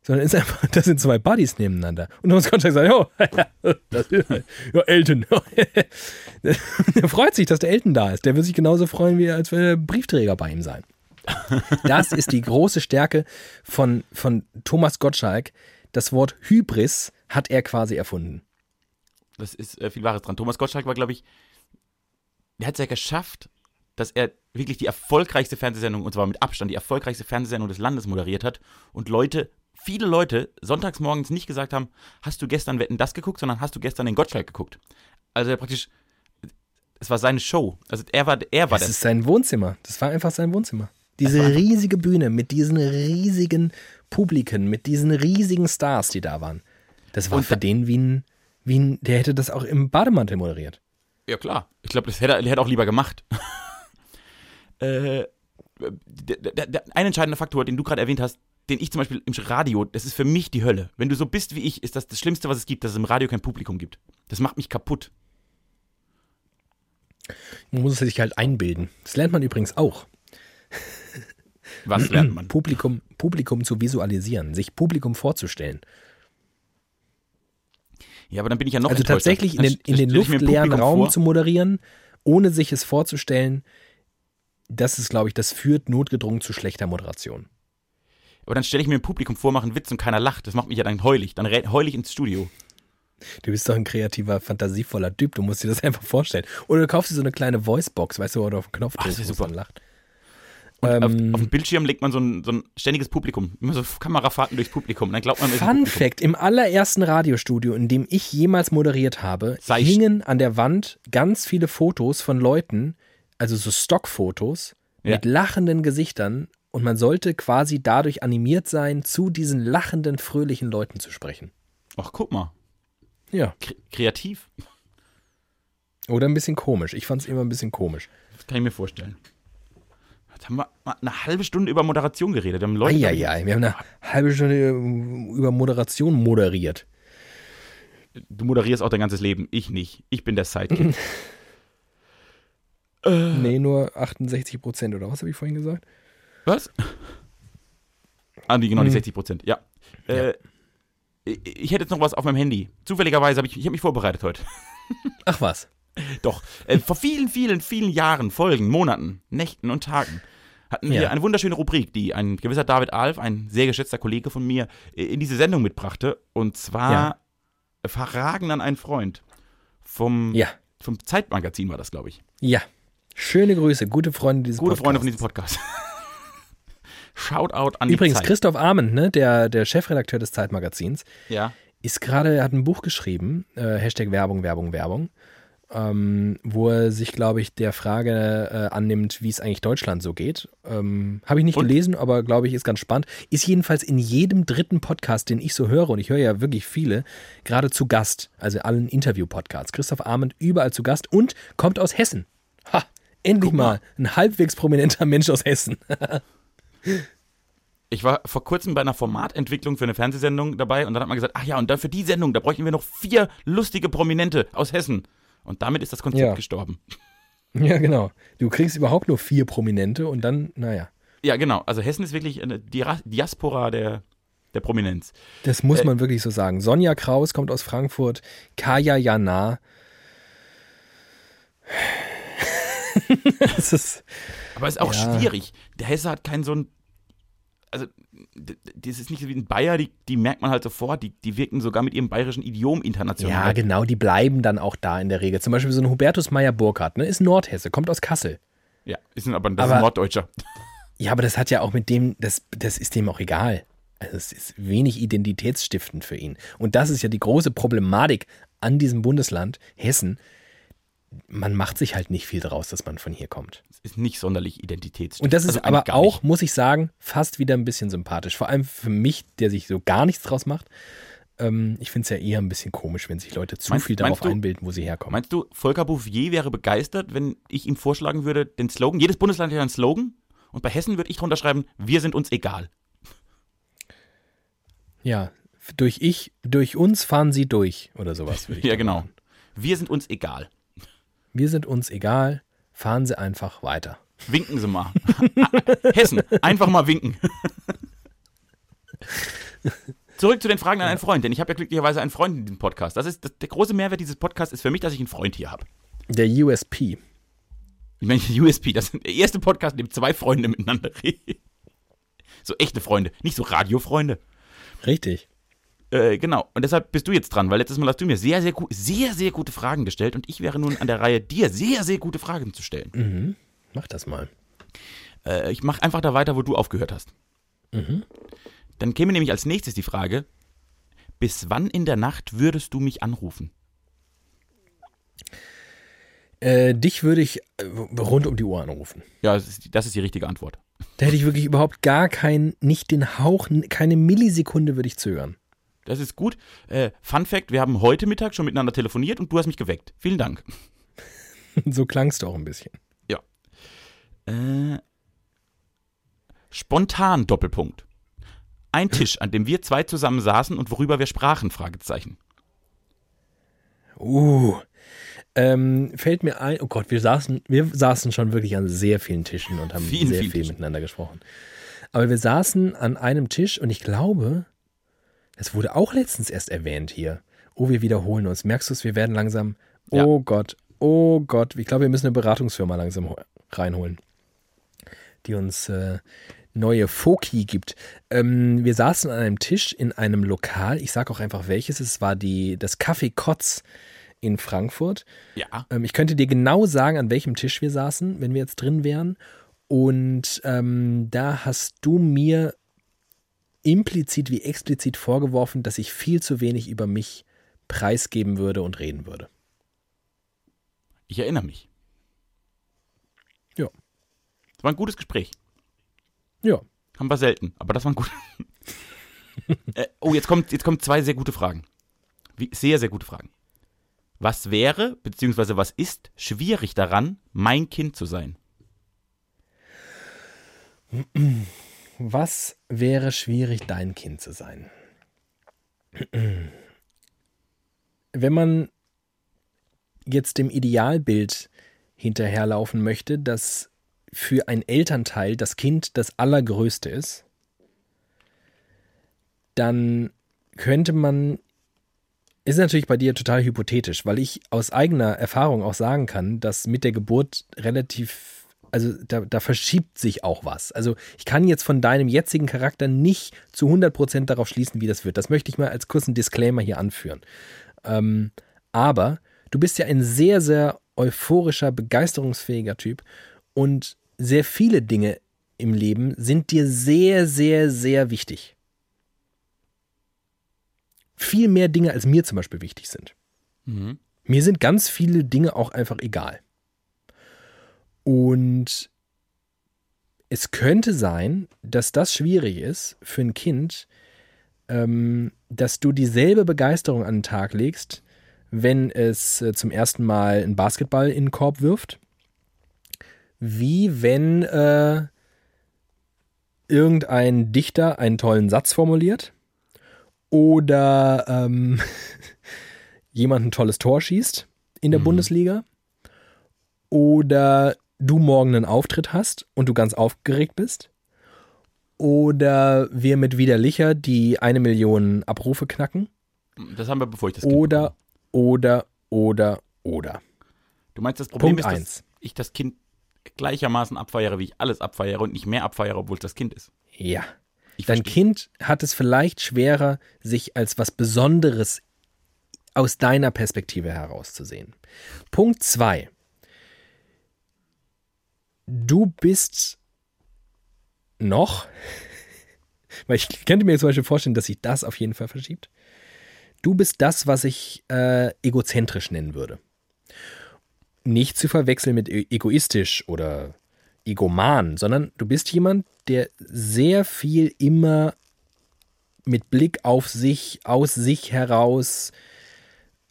Sondern ist einfach, [LAUGHS] das sind zwei Buddies nebeneinander. Und Thomas Gottschalk sagt, oh, [LAUGHS] das ist halt, ja, Elton. [LAUGHS] der freut sich, dass der Elton da ist. Der wird sich genauso freuen, wie als würde der Briefträger bei ihm sein. Das ist die große Stärke von, von Thomas Gottschalk. Das Wort Hybris hat er quasi erfunden. Das ist äh, viel Wahres dran. Thomas Gottschalk war, glaube ich, der hat es ja geschafft, dass er wirklich die erfolgreichste Fernsehsendung, und zwar mit Abstand die erfolgreichste Fernsehsendung des Landes moderiert hat und Leute, viele Leute sonntags morgens nicht gesagt haben, hast du gestern Wetten das geguckt, sondern hast du gestern den Gottschalk geguckt. Also er praktisch, es war seine Show. Also er war, er war Das das. ist sein Wohnzimmer. Das war einfach sein Wohnzimmer. Diese riesige Bühne mit diesen riesigen Publiken, mit diesen riesigen Stars, die da waren. Das war Und für da- den wie ein, wie der hätte das auch im Bademantel moderiert. Ja, klar. Ich glaube, das hätte er, hätte auch lieber gemacht. [LAUGHS] äh, der, der, der, ein entscheidender Faktor, den du gerade erwähnt hast, den ich zum Beispiel im Radio, das ist für mich die Hölle. Wenn du so bist wie ich, ist das das Schlimmste, was es gibt, dass es im Radio kein Publikum gibt. Das macht mich kaputt. Man muss es sich halt einbilden. Das lernt man übrigens auch. Was lernt man? Publikum, Publikum zu visualisieren, sich Publikum vorzustellen. Ja, aber dann bin ich ja noch Also tatsächlich in den, in den luftleeren Raum vor, zu moderieren, ohne sich es vorzustellen, das ist, glaube ich, das führt notgedrungen zu schlechter Moderation. Aber dann stelle ich mir ein Publikum vor, mache einen Witz und keiner lacht. Das macht mich ja dann heulig. Dann re- heul ich ins Studio. Du bist doch ein kreativer, fantasievoller Typ, du musst dir das [LAUGHS] einfach vorstellen. Oder du kaufst dir so eine kleine Voicebox, weißt du, oder auf den Knopf drückst und dann lacht. Und Ähm, auf, auf dem Bildschirm legt man so ein, so ein ständiges Publikum. Immer so Kamerafahrten durchs Publikum. Dann glaubt man, Fun. Fact: Im allerersten Radiostudio, in dem ich jemals moderiert habe, Sei- hingen an der Wand ganz viele Fotos von Leuten, also so Stockfotos Ja. mit lachenden Gesichtern. Und man sollte quasi dadurch animiert sein, zu diesen lachenden, fröhlichen Leuten zu sprechen. Ach, guck mal. Ja. Kre kreativ. Oder ein bisschen komisch. Ich fand es immer ein bisschen komisch. Das kann ich mir vorstellen. Jetzt haben wir mal eine halbe Stunde über Moderation geredet. Wir haben Leute. Eieiei, wir haben eine halbe Stunde über Moderation moderiert. Du moderierst auch dein ganzes Leben. Ich nicht. Ich bin der Sidekick. [LAUGHS] Nee, nur 68 Prozent, oder was habe ich vorhin gesagt? Was? Ah, die, genau, die Hm. 60 Prozent. Ja. Äh, ich, hätte jetzt noch was auf meinem Handy. Zufälligerweise habe ich, ich habe mich vorbereitet heute. [LAUGHS] Ach was. [LAUGHS] Doch. Äh, vor vielen, vielen, vielen Jahren, Folgen, Monaten, Nächten und Tagen hatten wir Ja. eine wunderschöne Rubrik, die ein gewisser David Alf, ein sehr geschätzter Kollege von mir, äh, in diese Sendung mitbrachte. Und zwar Ja. Fragen an einen Freund. Vom, Ja, vom Zeitmagazin war das, glaube ich. ja. Schöne Grüße, gute Freunde dieses Gute Podcasts. Freunde von diesem Podcast. [LAUGHS] Shoutout an Übrigens, die Zeit. Christoph Arment, ne, der, der Chefredakteur des Zeitmagazins, Ja. ist gerade, er hat ein Buch geschrieben, äh, Hashtag Werbung, Werbung, Werbung, ähm, wo er sich, glaube ich, der Frage äh, annimmt, wie es eigentlich Deutschland so geht. Ähm, Habe ich nicht Und? gelesen, aber glaube ich, ist ganz spannend. Ist jedenfalls in jedem dritten Podcast, den ich so höre, und ich höre ja wirklich viele, gerade zu Gast, also allen Interview-Podcasts. Christoph Arment überall zu Gast und kommt aus Hessen. Ha! Endlich mal. mal ein halbwegs prominenter Mensch aus Hessen. [LAUGHS] Ich war vor kurzem bei einer Formatentwicklung für eine Fernsehsendung dabei und dann hat man gesagt, ach ja, und dann für die Sendung, da bräuchten wir noch vier lustige Prominente aus Hessen. Und damit ist das Konzept Ja. gestorben. [LAUGHS] Ja, genau. Du kriegst überhaupt nur vier Prominente und dann, naja. Ja, genau. Also Hessen ist wirklich eine Dia- Diaspora der, der Prominenz. Das muss Äh, man wirklich so sagen. Sonja Kraus kommt aus Frankfurt, Kaya Jana. [LAUGHS] das ist, Aber es ist auch Ja. schwierig. Der Hesse hat keinen so ein. Also, das ist nicht so wie ein Bayer, die, die merkt man halt sofort, die, die wirken sogar mit ihrem bayerischen Idiom international. ja, genau, die bleiben dann auch da in der Regel. Zum Beispiel so ein Hubertus Meyer-Burkhardt, ne, ist Nordhesse, kommt aus Kassel. Ja, ist ein, aber das ist Aber- ein Norddeutscher. Ja, aber das hat ja auch mit dem, das, das ist dem auch egal. Also es ist wenig identitätsstiftend für ihn. Und das ist ja die große Problematik an diesem Bundesland, Hessen. Man macht sich halt nicht viel draus, dass man von hier kommt. Das ist nicht sonderlich identitätsstiftend. Und das ist Also aber auch, nicht. muss ich sagen, fast wieder ein bisschen sympathisch. Vor allem für mich, der sich so gar nichts draus macht. Ähm, ich finde es ja eher ein bisschen komisch, wenn sich Leute zu Meinst- viel darauf du- einbilden, wo sie herkommen. Meinst du, Volker Bouffier wäre begeistert, wenn ich ihm vorschlagen würde, den Slogan? Jedes Bundesland hat einen Slogan. Und bei Hessen würde ich drunter schreiben, wir sind uns egal. Ja, durch ich, durch uns fahren sie durch oder sowas. [LAUGHS] Ja, genau. machen. Wir sind uns egal. Wir sind uns egal. Fahren Sie einfach weiter. Winken Sie mal. [LAUGHS] Hessen, einfach mal winken. [LAUGHS] Zurück zu den Fragen an einen Freund, denn ich habe ja glücklicherweise einen Freund in diesem Podcast. Das ist das, der große Mehrwert dieses Podcasts ist für mich, dass ich einen Freund hier habe. Der USP. Ich meine, USP, das ist der erste Podcast, in dem zwei Freunde miteinander reden. So echte Freunde, nicht so Radiofreunde. Richtig. Äh, genau. Und deshalb bist du jetzt dran, weil letztes Mal hast du mir sehr, sehr, sehr, sehr gute Fragen gestellt und ich wäre nun an der Reihe, dir sehr, sehr gute Fragen zu stellen. Mhm. Mach das mal. Äh, ich mache einfach da weiter, wo du aufgehört hast. Mhm. Dann käme nämlich als nächstes die Frage, bis wann in der Nacht würdest du mich anrufen? Äh, dich würde ich äh, rund um die Uhr anrufen. Ja, das ist, das ist die richtige Antwort. Da hätte ich wirklich überhaupt gar keinen, nicht den Hauch, keine Millisekunde würde ich zögern. Das ist gut. Äh, Fun Fact: Wir haben heute Mittag schon miteinander telefoniert und du hast mich geweckt. Vielen Dank. [LAUGHS] so klangst du auch ein bisschen. Ja. Äh, spontan Doppelpunkt. Ein Tisch, an dem wir zwei zusammen saßen und worüber wir sprachen, Fragezeichen. Uh. Ähm, fällt mir ein, oh Gott, wir saßen, wir saßen schon wirklich an sehr vielen Tischen und haben Vielen, sehr vielen viel Tischen. miteinander gesprochen. Aber wir saßen an einem Tisch und ich glaube, es wurde auch letztens erst erwähnt hier. Oh, wir wiederholen uns. Merkst du es, wir werden langsam, Ja. oh Gott, oh Gott. Ich glaube, wir müssen eine Beratungsfirma langsam ho- reinholen, die uns äh, neue Foki gibt. Ähm, wir saßen an einem Tisch in einem Lokal. Ich sage auch einfach welches. Es war die, das Café Kotz in Frankfurt. Ja. Ähm, ich könnte dir genau sagen, an welchem Tisch wir saßen, wenn wir jetzt drin wären. Und ähm, da hast du mir implizit wie explizit vorgeworfen, dass ich viel zu wenig über mich preisgeben würde und reden würde. Ich erinnere mich. Ja. Es war ein gutes Gespräch. Ja. Haben wir selten, aber das war ein gut. [LAUGHS] äh, oh, jetzt kommt, jetzt kommen zwei sehr gute Fragen. Wie, sehr, sehr gute Fragen. Was wäre, beziehungsweise was ist schwierig daran, mein Kind zu sein? Was wäre schwierig, dein Kind zu sein? Wenn man jetzt dem Idealbild hinterherlaufen möchte, dass für ein Elternteil das Kind das Allergrößte ist, dann könnte man, ist natürlich bei dir total hypothetisch, weil ich aus eigener Erfahrung auch sagen kann, dass mit der Geburt relativ, also da, da verschiebt sich auch was. Also ich kann jetzt von deinem jetzigen Charakter nicht zu 100% darauf schließen, wie das wird. Das möchte ich mal als kurzen Disclaimer hier anführen. Ähm, aber du bist ja ein sehr, sehr euphorischer, begeisterungsfähiger Typ und sehr viele Dinge im Leben sind dir sehr, sehr, sehr wichtig. Viel mehr Dinge, als mir zum Beispiel wichtig sind. Mhm. Mir sind ganz viele Dinge auch einfach egal. Und es könnte sein, dass das schwierig ist für ein Kind, ähm, dass du dieselbe Begeisterung an den Tag legst, wenn es äh, zum ersten Mal einen Basketball in den Korb wirft, wie wenn äh, irgendein Dichter einen tollen Satz formuliert oder ähm, [LAUGHS] jemand ein tolles Tor schießt in der Mhm. Bundesliga oder du morgen einen Auftritt hast und du ganz aufgeregt bist oder wir mit Widerlicher die eine Million Abrufe knacken Das haben wir, bevor ich das oder, oder, oder, oder. Du meinst, das Problem Punkt ist, dass eins. ich das Kind gleichermaßen abfeiere, wie ich alles abfeiere und nicht mehr abfeiere, obwohl es das Kind ist. Ja. Ich Dein verstehe. Kind hat es vielleicht schwerer, sich als was Besonderes aus deiner Perspektive herauszusehen. Punkt zwei. Du bist noch, [LAUGHS] weil ich könnte mir zum Beispiel vorstellen, dass sich das auf jeden Fall verschiebt. Du bist das, was ich äh, egozentrisch nennen würde. Nicht zu verwechseln mit e- egoistisch oder egoman, sondern du bist jemand, der sehr viel immer mit Blick auf sich, aus sich heraus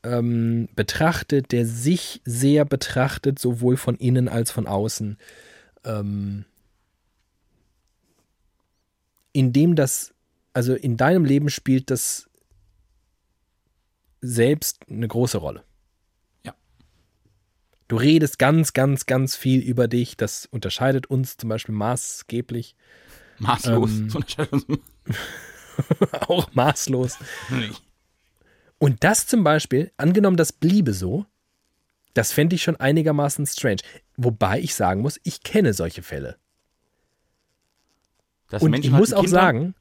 ähm, betrachtet, der sich sehr betrachtet, sowohl von innen als von außen. Ähm, in dem das, also in deinem Leben spielt das selbst eine große Rolle. Ja. Du redest ganz, ganz, ganz viel über dich. Das unterscheidet uns zum Beispiel maßgeblich. Maßlos. Ähm, [LAUGHS] [LAUGHS] auch maßlos. Und das zum Beispiel, angenommen, das bliebe so, das fände ich schon einigermaßen strange. Wobei ich sagen muss, ich kenne solche Fälle. Dass Und Menschen ich muss auch Kind haben sagen,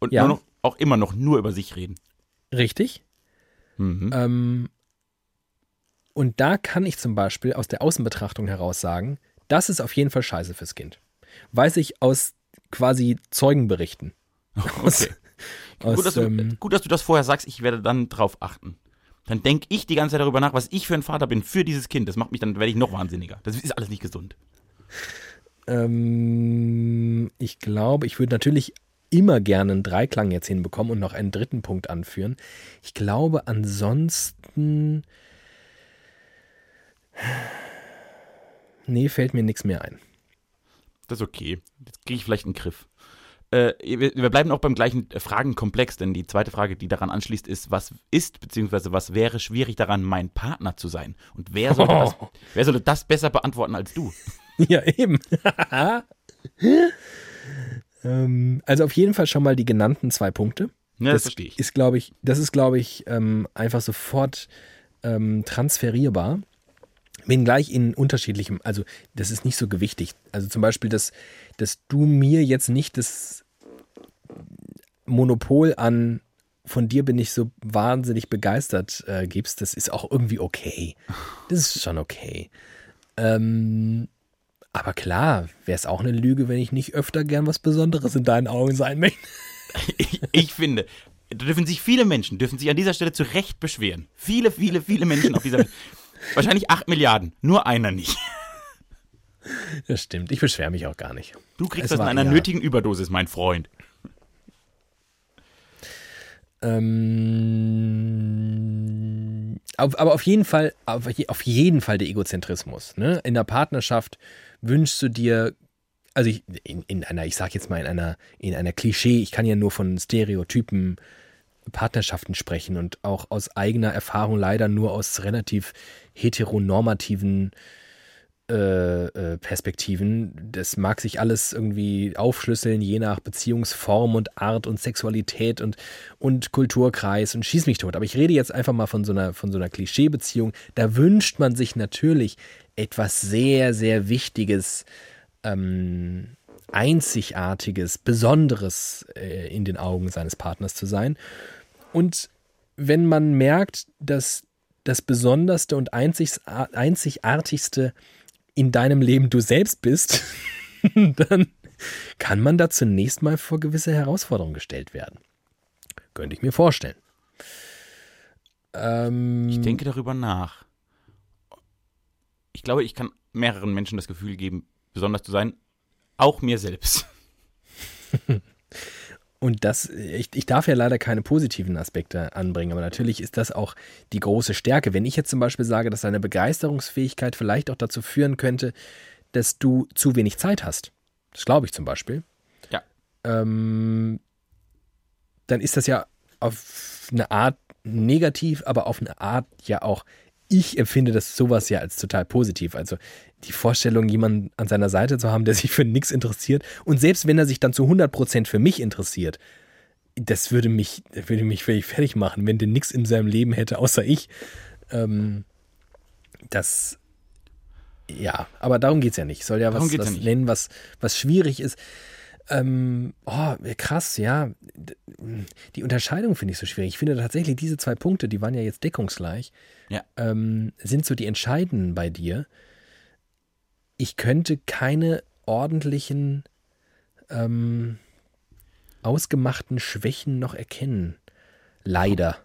und ja. nur noch, auch immer noch nur über sich reden. richtig, Mhm. Ähm, und da kann ich zum Beispiel aus der Außenbetrachtung heraus sagen, das ist auf jeden Fall scheiße fürs Kind. Weiß ich aus quasi Zeugenberichten. [LAUGHS] Okay. aus, gut, dass du, ähm, gut, dass du das vorher sagst, ich werde dann drauf achten. Dann denke ich die ganze Zeit darüber nach, was ich für ein Vater bin für dieses Kind. Das macht mich dann, werde ich noch wahnsinniger. Das ist alles nicht gesund. ähm, ich glaube, ich würde natürlich immer gerne einen Dreiklang jetzt hinbekommen und noch einen dritten Punkt anführen. Ich glaube, ansonsten. Nee, fällt mir nichts mehr ein. Das ist okay. Jetzt kriege ich vielleicht einen Griff. Äh, wir, bleiben auch beim gleichen äh, Fragenkomplex, denn die zweite Frage, die daran anschließt, ist, was ist bzw. was wäre schwierig daran, mein Partner zu sein? Und wer sollte, das, [LAUGHS] wer sollte das besser beantworten als du? Ja, eben. [LAUGHS] ähm, also auf jeden Fall schon mal die genannten zwei Punkte. Ja, das das verstehe ich. ist, glaube ich, das ist, glaube ich, ähm, einfach sofort ähm, transferierbar. Wenngleich in unterschiedlichem, also das ist nicht so gewichtig. Also zum Beispiel, dass, dass du mir jetzt nicht das Monopol an von dir bin ich so wahnsinnig begeistert äh, gibst, das ist auch irgendwie okay. Das ist schon okay. Ähm, aber klar, wäre es auch eine Lüge, wenn ich nicht öfter gern was Besonderes in deinen Augen sein möchte. Ich, ich finde, da dürfen sich viele Menschen, dürfen sich an dieser Stelle zu Recht beschweren. Viele, viele, viele Menschen auf dieser Welt. Wahrscheinlich acht Milliarden, nur einer nicht. Das stimmt, ich beschwere mich auch gar nicht. Du kriegst Es das in einer eher- nötigen Überdosis, mein Freund. Ähm, aber auf jeden Fall, auf jeden Fall der Egozentrismus. Ne? In der Partnerschaft wünschst du dir, also ich, in, in einer, ich sag jetzt mal in einer, in einer Klischee, ich kann ja nur von Stereotypen Partnerschaften sprechen und auch aus eigener Erfahrung leider nur aus relativ heteronormativen äh, äh, Perspektiven. Das mag sich alles irgendwie aufschlüsseln, je nach Beziehungsform und Art und Sexualität und, und Kulturkreis und schieß mich tot. Aber ich rede jetzt einfach mal von so einer, von so einer Klischeebeziehung. Da wünscht man sich natürlich etwas sehr, sehr Wichtiges, ähm, Einzigartiges, Besonderes äh, in den Augen seines Partners zu sein. Und wenn man merkt, dass das Besonderste und Einzigartigste in deinem Leben du selbst bist, [LAUGHS] dann kann man da zunächst mal vor gewisse Herausforderungen gestellt werden. Könnte ich mir vorstellen. Ähm, Ich denke darüber nach. Ich glaube, ich kann mehreren Menschen das Gefühl geben, besonders zu sein, auch mir selbst. [LAUGHS] Und das, ich, ich darf ja leider keine positiven Aspekte anbringen, aber natürlich ist das auch die große Stärke. Wenn ich jetzt zum Beispiel sage, dass deine Begeisterungsfähigkeit vielleicht auch dazu führen könnte, dass du zu wenig Zeit hast, das glaube ich zum Beispiel, Ja. ähm, dann ist das ja auf eine Art negativ, aber auf eine Art ja auch, ich empfinde das sowas ja als total positiv. Also die Vorstellung, jemanden an seiner Seite zu haben, der sich für nichts interessiert und selbst wenn er sich dann zu 100% für mich interessiert, das würde mich, würde mich völlig fertig machen, wenn der nichts in seinem Leben hätte, außer ich. Ähm, das, ja, aber darum geht es ja nicht. Ich soll ja Darum was, ja was nicht. nennen, was, was schwierig ist. Ähm, oh, krass, ja. Die Unterscheidung finde ich so schwierig. Ich finde tatsächlich diese zwei Punkte, die waren ja jetzt deckungsgleich, Ja. ähm, sind so die entscheidenden bei dir. Ich könnte keine ordentlichen, ähm, ausgemachten Schwächen noch erkennen. Leider.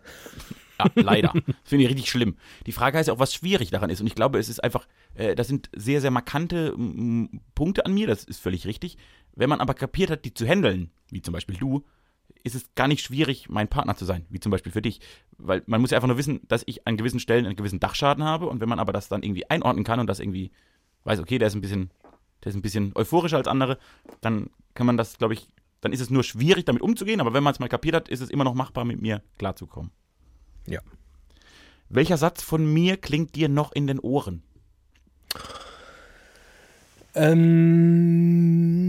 Ja, leider. [LAUGHS] Finde ich richtig schlimm. Die Frage heißt ja auch, was schwierig daran ist. Und ich glaube, es ist einfach, äh, das sind sehr, sehr markante Punkte an mir, das ist völlig richtig. Wenn man aber kapiert hat, die zu handeln, wie zum Beispiel du, ist es gar nicht schwierig, mein Partner zu sein, wie zum Beispiel für dich. Weil man muss ja einfach nur wissen, dass ich an gewissen Stellen einen gewissen Dachschaden habe. Und wenn man aber das dann irgendwie einordnen kann und das irgendwie weiß, okay, der ist ein bisschen, der ist ein bisschen euphorischer als andere, dann kann man das, glaube ich, dann ist es nur schwierig, damit umzugehen. Aber wenn man es mal kapiert hat, ist es immer noch machbar, mit mir klarzukommen. Ja. Welcher Satz von mir klingt dir noch in den Ohren? Ähm,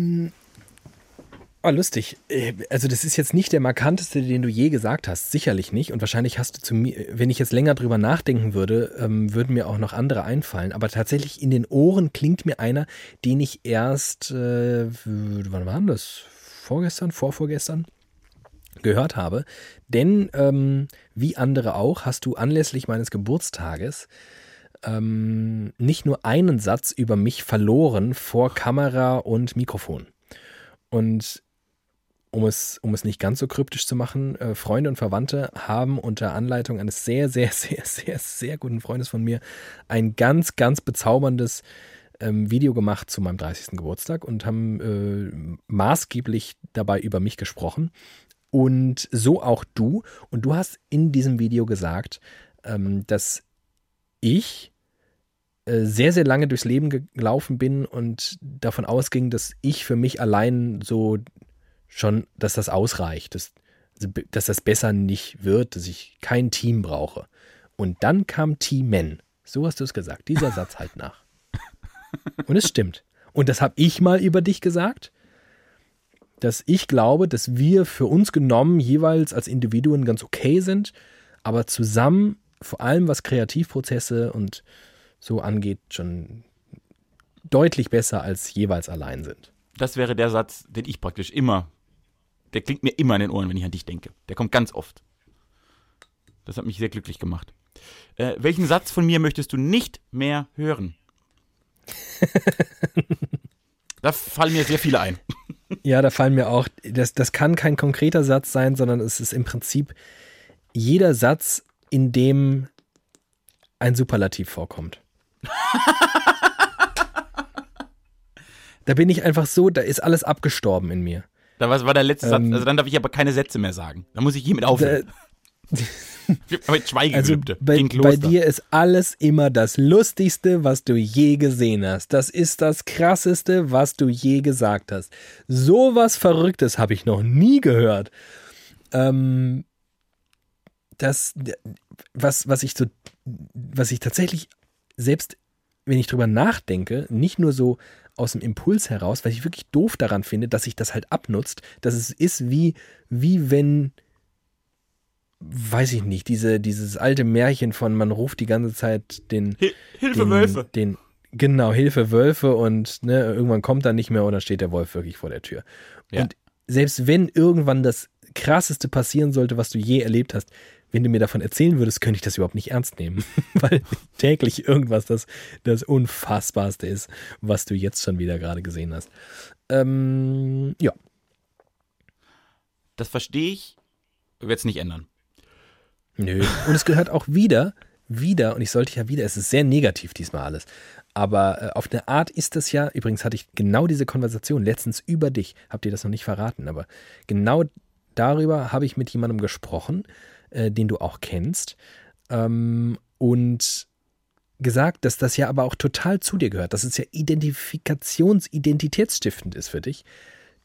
oh, lustig. Äh, Also das ist jetzt nicht der markanteste, den du je gesagt hast. Sicherlich nicht. Und wahrscheinlich hast du zu mir, wenn ich jetzt länger drüber nachdenken würde, ähm, würden mir auch noch andere einfallen. Aber tatsächlich in den Ohren klingt mir einer, den ich erst, äh, wann war das? Vorgestern, vorvorgestern? gehört habe. Denn ähm, wie andere auch, hast du anlässlich meines Geburtstages ähm, nicht nur einen Satz über mich verloren vor Kamera und Mikrofon. Und um es, um es nicht ganz so kryptisch zu machen, äh, Freunde und Verwandte haben unter Anleitung eines sehr, [LAUGHS] sehr, sehr, sehr, sehr guten Freundes von mir ein ganz, ganz bezauberndes ähm, Video gemacht zu meinem 30. Geburtstag und haben äh, maßgeblich dabei über mich gesprochen. Und so auch du. Und du hast in diesem Video gesagt, ähm, dass ich äh, sehr, sehr lange durchs Leben gelaufen bin und davon ausging, dass ich für mich allein so schon, dass das ausreicht, dass, dass das besser nicht wird, dass ich kein Team brauche. Und dann kam Team Men. So hast du es gesagt. Dieser Satz halt nach. [LAUGHS] Und es stimmt. Und das habe ich mal über dich gesagt dass ich glaube, dass wir für uns genommen jeweils als Individuen ganz okay sind, aber zusammen, vor allem was Kreativprozesse und so angeht, schon deutlich besser als jeweils allein sind. Das wäre der Satz, den ich praktisch immer, der klingt mir immer in den Ohren, wenn ich an dich denke. Der kommt ganz oft. Das hat mich sehr glücklich gemacht. Äh, welchen Satz von mir möchtest du nicht mehr hören? [LAUGHS] da fallen mir sehr viele ein. [LAUGHS] Ja, da fallen mir auch, das, das kann kein konkreter Satz sein, sondern es ist im Prinzip jeder Satz, in dem ein Superlativ vorkommt. [LAUGHS] da bin ich einfach so, da ist alles abgestorben in mir. Da war, war der letzte ähm, Satz, also dann darf ich aber keine Sätze mehr sagen. Da muss ich hiermit aufhören. Da, [LAUGHS] mit Schweigegelübde. Also bei, bei, dir ist alles immer das Lustigste, was du je gesehen hast. Das ist das Krasseste, was du je gesagt hast. So was Verrücktes habe ich noch nie gehört. Ähm, das, was, was ich so, was ich tatsächlich selbst, wenn ich drüber nachdenke, nicht nur so aus dem Impuls heraus, weil ich wirklich doof daran finde, dass sich das halt abnutzt, dass es ist wie, wie wenn weiß ich nicht, diese, dieses alte Märchen von man ruft die ganze Zeit den Hilfe den, Wölfe. Den, genau, Hilfe Wölfe und ne, irgendwann kommt er nicht mehr und dann steht der Wolf wirklich vor der Tür. Ja. Und selbst wenn irgendwann das krasseste passieren sollte, was du je erlebt hast, wenn du mir davon erzählen würdest, könnte ich das überhaupt nicht ernst nehmen, [LAUGHS] weil täglich irgendwas das, das Unfassbarste ist, was du jetzt schon wieder gerade gesehen hast. Ähm, ja. Das verstehe ich, werde es nicht ändern. Nö. Und es gehört auch wieder, wieder, und ich sollte ja wieder, es ist sehr negativ diesmal alles, aber äh, auf eine Art ist das ja, übrigens hatte ich genau diese Konversation letztens über dich, habt ihr das noch nicht verraten, aber genau darüber habe ich mit jemandem gesprochen, äh, den du auch kennst, ähm, und gesagt, dass das ja aber auch total zu dir gehört, dass es ja Identifikations-, identitätsstiftend ist für dich,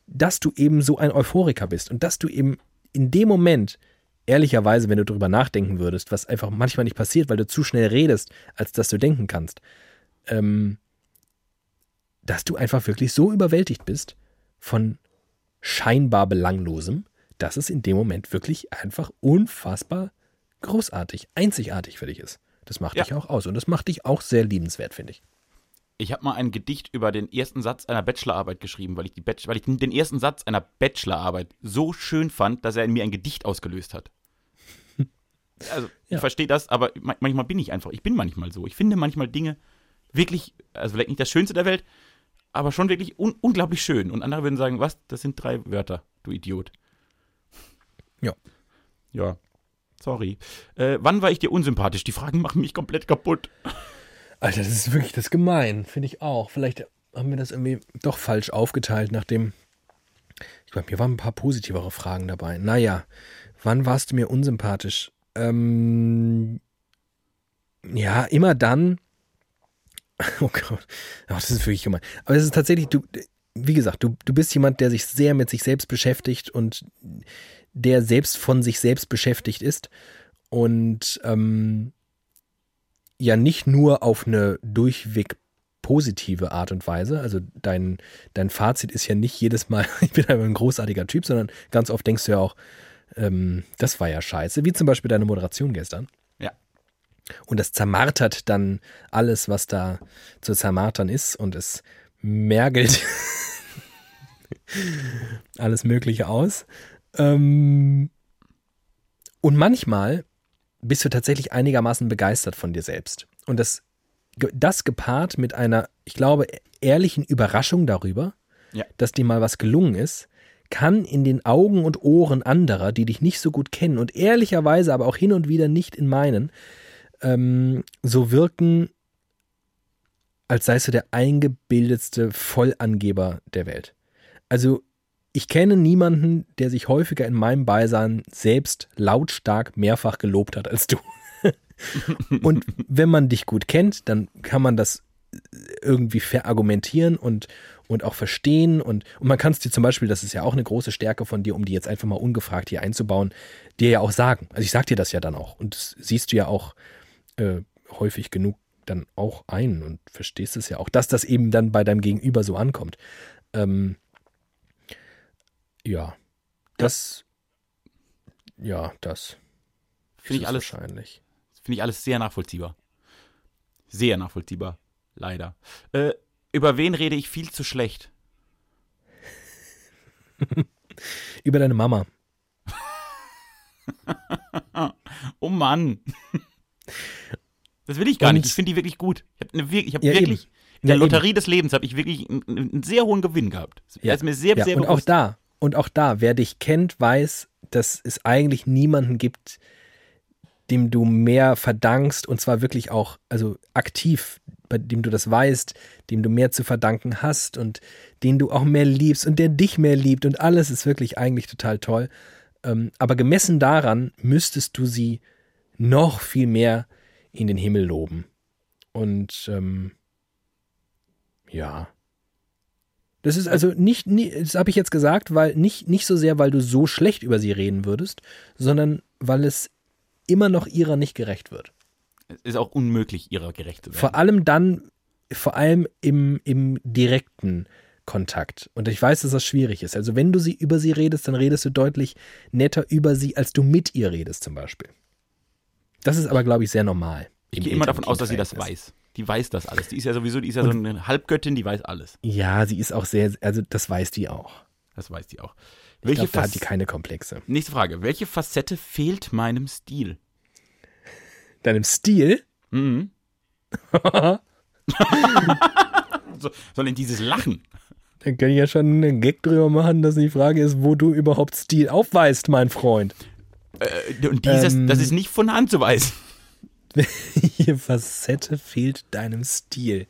dass du eben so ein Euphoriker bist und dass du eben in dem Moment ehrlicherweise, wenn du drüber nachdenken würdest, was einfach manchmal nicht passiert, weil du zu schnell redest, als dass du denken kannst, ähm, dass du einfach wirklich so überwältigt bist von scheinbar Belanglosem, dass es in dem Moment wirklich einfach unfassbar großartig, einzigartig für dich ist. Das macht ja. dich auch aus und das macht dich auch sehr liebenswert, finde ich. Ich habe mal ein Gedicht über den ersten Satz einer Bachelorarbeit geschrieben, weil ich, die weil ich den ersten Satz einer Bachelorarbeit so schön fand, dass er in mir ein Gedicht ausgelöst hat. [LAUGHS] Also, ja. ich verstehe das, aber manchmal bin ich einfach, ich bin manchmal so. Ich finde manchmal Dinge wirklich, also vielleicht nicht das Schönste der Welt, aber schon wirklich un unglaublich schön. Und andere würden sagen, was, das sind drei Wörter, du Idiot. Ja. Ja. Sorry. Äh, wann war ich dir unsympathisch? Die Fragen machen mich komplett kaputt. Alter, das ist wirklich das gemein, finde ich auch. Vielleicht haben wir das irgendwie doch falsch aufgeteilt, nachdem. Ich glaube, mir waren ein paar positivere Fragen dabei. Naja, wann warst du mir unsympathisch? Ähm, ja, immer dann. [LAUGHS] Oh Gott, oh, das ist wirklich gemein. Aber es ist tatsächlich, du, wie gesagt, du, du bist jemand, der sich sehr mit sich selbst beschäftigt und der selbst von sich selbst beschäftigt ist. Und ähm, ja nicht nur auf eine durchweg positive Art und Weise. Also dein, dein Fazit ist ja nicht jedes Mal, [LAUGHS] ich bin einfach ein großartiger Typ, sondern ganz oft denkst du ja auch, ähm, das war ja scheiße. Wie zum Beispiel deine Moderation gestern. Ja. Und das zermartert dann alles, was da zu zermartern ist und es mergelt [LAUGHS] alles Mögliche aus. Ähm, und manchmal bist du tatsächlich einigermaßen begeistert von dir selbst. Und das, das gepaart mit einer, ich glaube, ehrlichen Überraschung darüber, Ja. dass dir mal was gelungen ist, kann in den Augen und Ohren anderer, die dich nicht so gut kennen und ehrlicherweise aber auch hin und wieder nicht in meinen, ähm, so wirken, als seist du der eingebildetste Vollangeber der Welt. Also ich kenne niemanden, der sich häufiger in meinem Beisein selbst lautstark mehrfach gelobt hat als du. [LAUGHS] und wenn man dich gut kennt, dann kann man das irgendwie verargumentieren und, und auch verstehen. Und, und man kann es dir zum Beispiel, das ist ja auch eine große Stärke von dir, um die jetzt einfach mal ungefragt hier einzubauen, dir ja auch sagen. Also ich sag dir das ja dann auch. Und das siehst du ja auch äh, häufig genug dann auch ein und verstehst es ja auch, dass das eben dann bei deinem Gegenüber so ankommt. Ähm, ja, das, ja, das Finde ich alles wahrscheinlich. Finde ich alles sehr nachvollziehbar. Sehr nachvollziehbar. Leider. Äh, über wen rede ich viel zu schlecht? [LAUGHS] Über deine Mama. [LAUGHS] Oh Mann. [LAUGHS] Das will ich gar Und- nicht. Ich finde die wirklich gut. Ich habe ne, ich hab Ja, wirklich, eben. in der Ja, eben. Lotterie des Lebens habe ich wirklich einen, einen sehr hohen Gewinn gehabt. Das Ja. ist mir sehr, Ja, sehr und auch da, und auch da, wer dich kennt, weiß, dass es eigentlich niemanden gibt, dem du mehr verdankst, und zwar wirklich auch, also aktiv, bei dem du das weißt, dem du mehr zu verdanken hast und den du auch mehr liebst und der dich mehr liebt und alles ist wirklich eigentlich total toll. Ähm, aber gemessen daran müsstest du sie noch viel mehr in den Himmel loben. Und ähm, ja. Das ist also nicht, nie- das habe ich jetzt gesagt, weil nicht, nicht so sehr, weil du so schlecht über sie reden würdest, sondern weil es immer noch ihrer nicht gerecht wird. Es ist auch unmöglich, ihrer gerecht zu werden. Vor allem dann, vor allem im, im direkten Kontakt. Und ich weiß, dass das schwierig ist. Also wenn du sie über sie redest, dann redest du deutlich netter über sie, als du mit ihr redest zum Beispiel. Das ist aber, glaube ich, sehr normal. ich gehe immer davon aus, dass sie das weiß. Die weiß das alles. Die ist ja sowieso, die ist ja so eine Halbgöttin, die weiß alles. Ja, sie ist auch sehr, also das weiß die auch. Das weiß die auch. Ich Welche glaube, da hat die keine Komplexe. Nächste Frage. Welche Facette fehlt meinem Stil? Deinem Stil? Mhm. [LAUGHS] so, sondern dieses Lachen. Dann kann ich ja schon einen Gag drüber machen, dass die Frage ist, wo du überhaupt Stil aufweist, mein Freund. Äh, und dieses, Ähm. das ist nicht von Hand zu weisen. [LAUGHS] Welche Facette fehlt deinem Stil?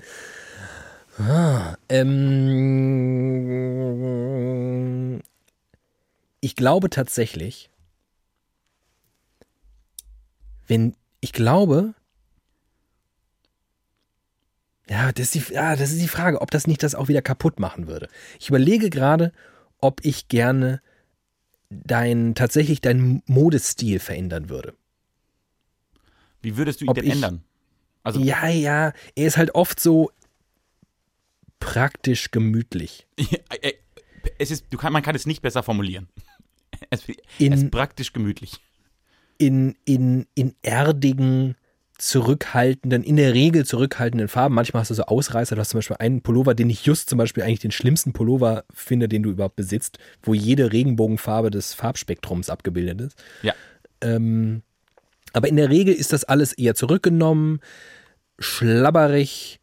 Ah, ähm, ich glaube tatsächlich, wenn, ich glaube, ja, das ist, die, ja, das ist die Frage, ob das nicht das auch wieder kaputt machen würde. Ich überlege gerade, ob ich gerne dein, tatsächlich deinen Modestil verändern würde. Wie würdest du ihn Ob denn ich- ändern? Also, Ja, ja, er ist halt oft so praktisch gemütlich. [LAUGHS] äh, es ist, kann, man kann es nicht besser formulieren. [LAUGHS] Es, In- es ist praktisch gemütlich. In, in, in erdigen, zurückhaltenden, in der Regel zurückhaltenden Farben. Manchmal hast du so Ausreißer. Du hast zum Beispiel einen Pullover, den ich just zum Beispiel eigentlich den schlimmsten Pullover finde, den du überhaupt besitzt, wo jede Regenbogenfarbe des Farbspektrums abgebildet ist. Ja. Ähm, aber in der Regel ist das alles eher zurückgenommen, schlabberig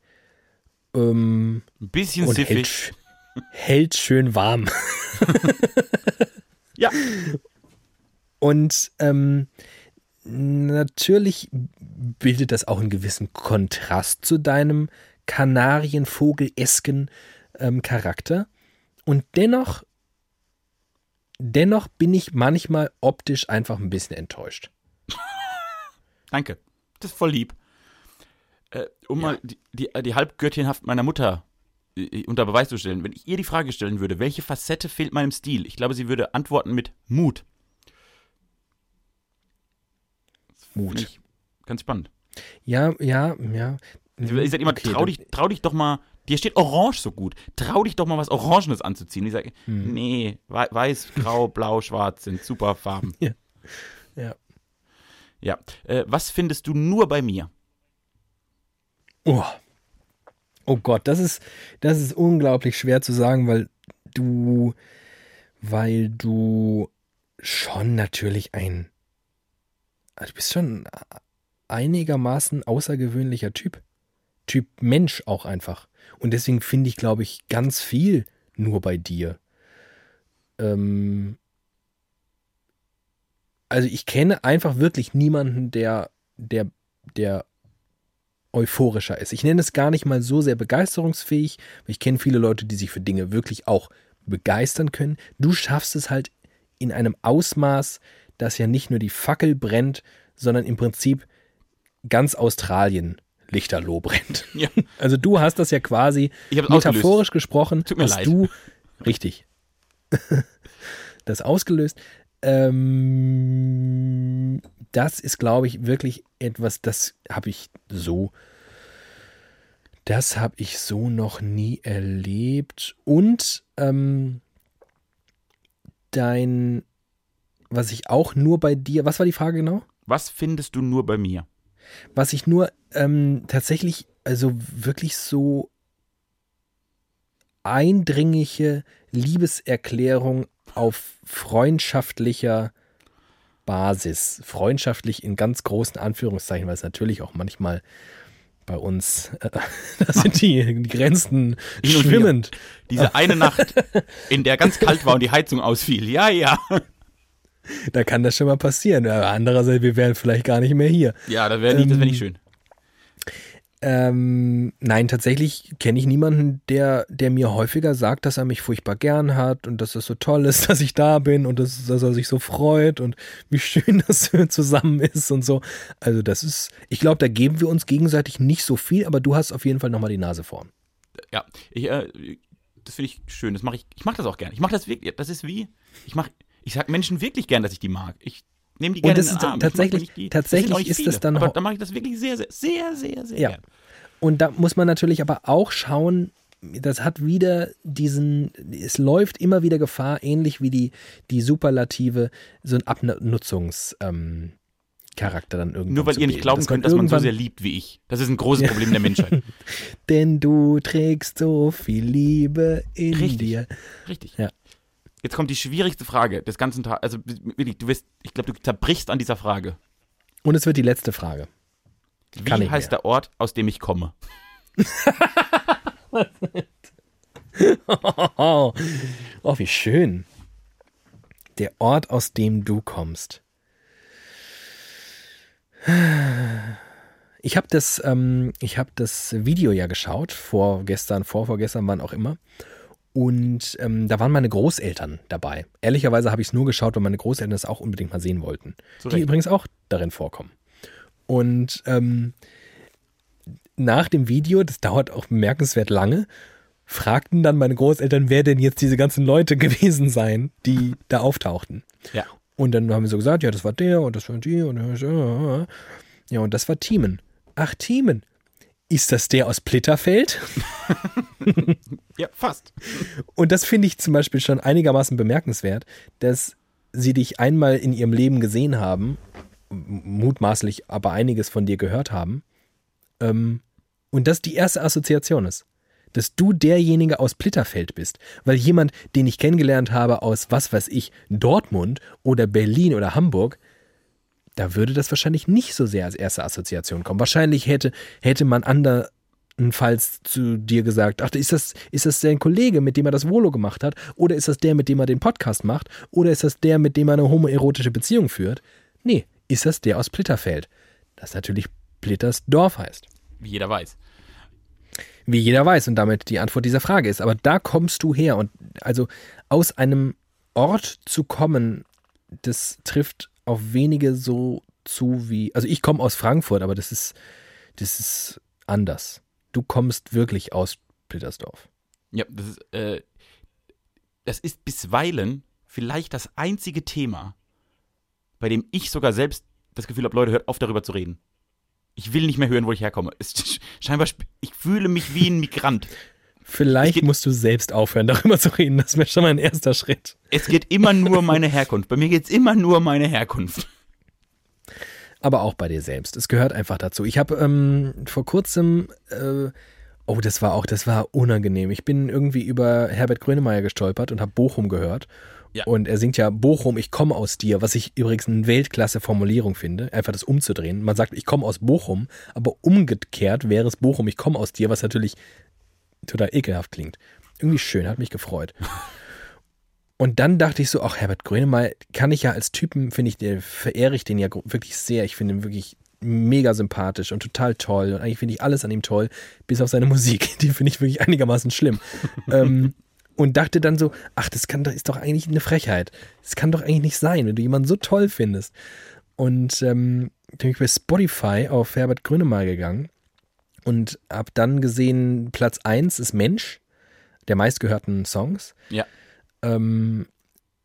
ähm, Ein bisschen und hält, siffig. hält schön warm. [LAUGHS] Ja. Und ähm, natürlich bildet das auch einen gewissen Kontrast zu deinem Kanarienvogel-esken ähm, Charakter. Und dennoch, dennoch bin ich manchmal optisch einfach ein bisschen enttäuscht. [LAUGHS] Danke. Das ist voll lieb. Äh, um mal die, die, die Halbgöttinhaft meiner Mutter äh, unter Beweis zu stellen, wenn ich ihr die Frage stellen würde, welche Facette fehlt meinem Stil? Ich glaube, sie würde antworten mit Mut. Finde Mut. ganz spannend. Ja, ja, ja. Ich sage immer, Okay, trau, dich, trau dich doch mal, dir steht Orange so gut, trau dich doch mal was Orangenes anzuziehen. Ich sage, Hm. nee, wei- weiß, grau, [LAUGHS] blau, schwarz sind super Farben. Ja. Ja, äh, was findest du nur bei mir? Oh. oh Gott, das ist, das ist unglaublich schwer zu sagen, weil du, weil du schon natürlich ein, du bist schon ein einigermaßen außergewöhnlicher Typ. Typ Mensch auch einfach. Und deswegen finde ich, glaube ich, ganz viel nur bei dir. Ähm, also ich kenne einfach wirklich niemanden, der, der, der euphorischer ist. Ich nenne es gar nicht mal so sehr begeisterungsfähig, weil ich kenne viele Leute, die sich für Dinge wirklich auch begeistern können. Du schaffst es halt in einem Ausmaß, dass ja nicht nur die Fackel brennt, sondern im Prinzip ganz Australien Lichterloh brennt. Ja. [LAUGHS] Also du hast das ja quasi es ausgelöst. metaphorisch gesprochen, Tut mir hast leid. du [LAUGHS] richtig [LAUGHS] das ausgelöst. Ähm, das ist, glaube ich, wirklich etwas, das habe ich so, das habe ich so noch nie erlebt. Und ähm, dein, was ich auch nur bei dir, was war die Frage genau? Was findest du nur bei mir? Was ich nur ähm, tatsächlich, also wirklich so eindringliche Liebeserklärung auf freundschaftlicher Basis. Freundschaftlich in ganz großen Anführungszeichen, weil es natürlich auch manchmal bei uns, äh, [LAUGHS] da sind die Grenzen schwimmend. Diese eine Nacht, in der ganz kalt war und die Heizung ausfiel. Ja, ja. [LAUGHS] Da kann das schon mal passieren. Aber andererseits, wir wären vielleicht gar nicht mehr hier. Ja, das wäre nicht, das wär nicht Ähm, schön. Ähm, nein, tatsächlich kenne ich niemanden, der, der mir häufiger sagt, dass er mich furchtbar gern hat und dass es so toll ist, [LAUGHS] dass ich da bin und dass, dass er sich so freut und wie schön [LAUGHS] das zusammen ist und so. Also das ist, ich glaube, da geben wir uns gegenseitig nicht so viel, aber du hast auf jeden Fall nochmal die Nase vorn. Ja, ich, äh, das finde ich schön. Das mache ich. Ich mache das auch gern. Ich mache das wirklich. Das ist wie. Ich mache. Ich sag Menschen wirklich gern, dass ich die mag. Ich nehme die Und gerne das in den ist Arm. Tatsächlich- die, tatsächlich das ist viele, das dann Aber da mache ich das wirklich sehr, sehr, sehr, sehr, sehr Ja. gern. Und da muss man natürlich aber auch schauen, das hat wieder diesen, es läuft immer wieder Gefahr, ähnlich wie die, die Superlative, so ein Abnutzungscharakter ähm, Charakter dann irgendwann Nur weil ihr nicht bilden. glauben Dass könnt, dass man so sehr liebt wie ich. Das ist ein großes Problem der Menschheit. [LAUGHS] Denn du trägst so viel Liebe in Richtig. dir. Richtig. Ja. Jetzt kommt die schwierigste Frage des ganzen Tages. Also wirklich, du wirst, ich glaube, du zerbrichst an dieser Frage. Und es wird die letzte Frage. Wie Kann heißt der Ort, aus dem ich komme? [LAUGHS] Oh, wie schön. Der Ort, aus dem du kommst. Ich habe das, ähm, ich habe das Video ja geschaut, vorgestern, vorvorgestern, wann auch immer. Und ähm, da waren meine Großeltern dabei. Ehrlicherweise habe ich es nur geschaut, weil meine Großeltern das auch unbedingt mal sehen wollten. Zu die übrigens auch darin vorkommen. Und ähm, nach dem Video, das dauert auch bemerkenswert lange, fragten dann meine Großeltern, wer denn jetzt diese ganzen Leute [LAUGHS] gewesen seien, die da auftauchten. Ja. Und dann haben wir so gesagt, ja, das war der und das war die und das war- ja, und das war Thiemen. Ach, Thiemen. Ist das der aus Plitterfeld? [LAUGHS] Ja, fast. Und das finde ich zum Beispiel schon einigermaßen bemerkenswert, dass sie dich einmal in ihrem Leben gesehen haben, mutmaßlich aber einiges von dir gehört haben, ähm, und das die erste Assoziation ist. Dass du derjenige aus Plitterfeld bist. Weil jemand, den ich kennengelernt habe aus, was weiß ich, Dortmund oder Berlin oder Hamburg, da würde das wahrscheinlich nicht so sehr als erste Assoziation kommen. Wahrscheinlich hätte, hätte man andernfalls zu dir gesagt, ach, ist das, ist das der Kollege, mit dem er das Volo gemacht hat? Oder ist das der, mit dem er den Podcast macht? Oder ist das der, mit dem er eine homoerotische Beziehung führt? Nee, ist das der aus Plitterfeld? Das natürlich Plitters Dorf heißt. Wie jeder weiß. Wie jeder weiß und damit die Antwort dieser Frage ist. Aber da kommst du her und also aus einem Ort zu kommen, das trifft auf wenige so zu wie, also ich komme aus Frankfurt, aber das ist, das ist anders. Du kommst wirklich aus Plittersdorf. Ja, das ist, äh, das ist bisweilen vielleicht das einzige Thema, bei dem ich sogar selbst das Gefühl habe, Leute, hört auf darüber zu reden. Ich will nicht mehr hören, wo ich herkomme. Es, scheinbar, ich fühle mich wie ein Migrant. Vielleicht geht- musst du selbst aufhören, darüber zu reden. Das wäre schon mal ein erster Schritt. Es geht immer nur um meine Herkunft. Bei mir geht es immer nur um meine Herkunft. Aber auch bei dir selbst. Es gehört einfach dazu. Ich habe ähm, vor kurzem, äh, oh, das war auch, das war unangenehm. Ich bin irgendwie über Herbert Grönemeyer gestolpert und habe Bochum gehört. Ja. Und er singt ja Bochum, ich komme aus dir, was ich übrigens eine Weltklasse-Formulierung finde, einfach das umzudrehen. Man sagt, ich komme aus Bochum, aber umgekehrt wäre es Bochum, ich komme aus dir, was natürlich total ekelhaft klingt. Irgendwie schön, hat mich gefreut. [LAUGHS] Und dann dachte ich so, ach, Herbert Grönemeyer kann ich ja als Typen, finde ich, verehre ich den ja wirklich sehr. Ich finde ihn wirklich mega sympathisch und total toll. Und eigentlich finde ich alles an ihm toll, bis auf seine Musik. [LAUGHS] Die finde ich wirklich einigermaßen schlimm. [LAUGHS] ähm, und dachte dann so, ach, das kann doch, ist doch eigentlich eine Frechheit. Das kann doch eigentlich nicht sein, wenn du jemanden so toll findest. Und ähm, dann bin ich bei Spotify auf Herbert Grönemeyer gegangen und habe dann gesehen, Platz 1 ist Mensch, der meistgehörten Songs Ja. Ähm,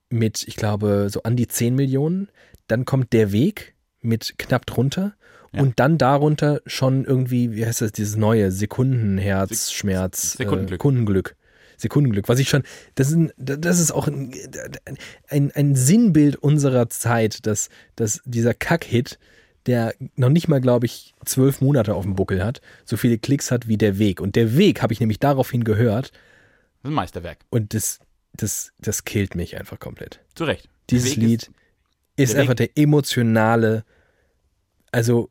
mit, ich glaube, so an die 10 Millionen. Dann kommt Der Weg mit knapp drunter. Ja. Und dann darunter schon irgendwie, wie heißt das, dieses neue Sekundenherzschmerz, Sekundenglück. Äh, Kundenglück. Sekundenglück, was ich schon, das ist, das ist auch ein, ein, ein Sinnbild unserer Zeit, dass, dass dieser Kack-Hit, der noch nicht mal, glaube ich, zwölf Monate auf dem Buckel hat, so viele Klicks hat wie der Weg. Und der Weg habe ich nämlich daraufhin gehört Das ist ein Meisterwerk. und das, das, das killt mich einfach komplett. Zu Recht. Dieses Der Weg Lied ist, der Weg- einfach der emotionale, also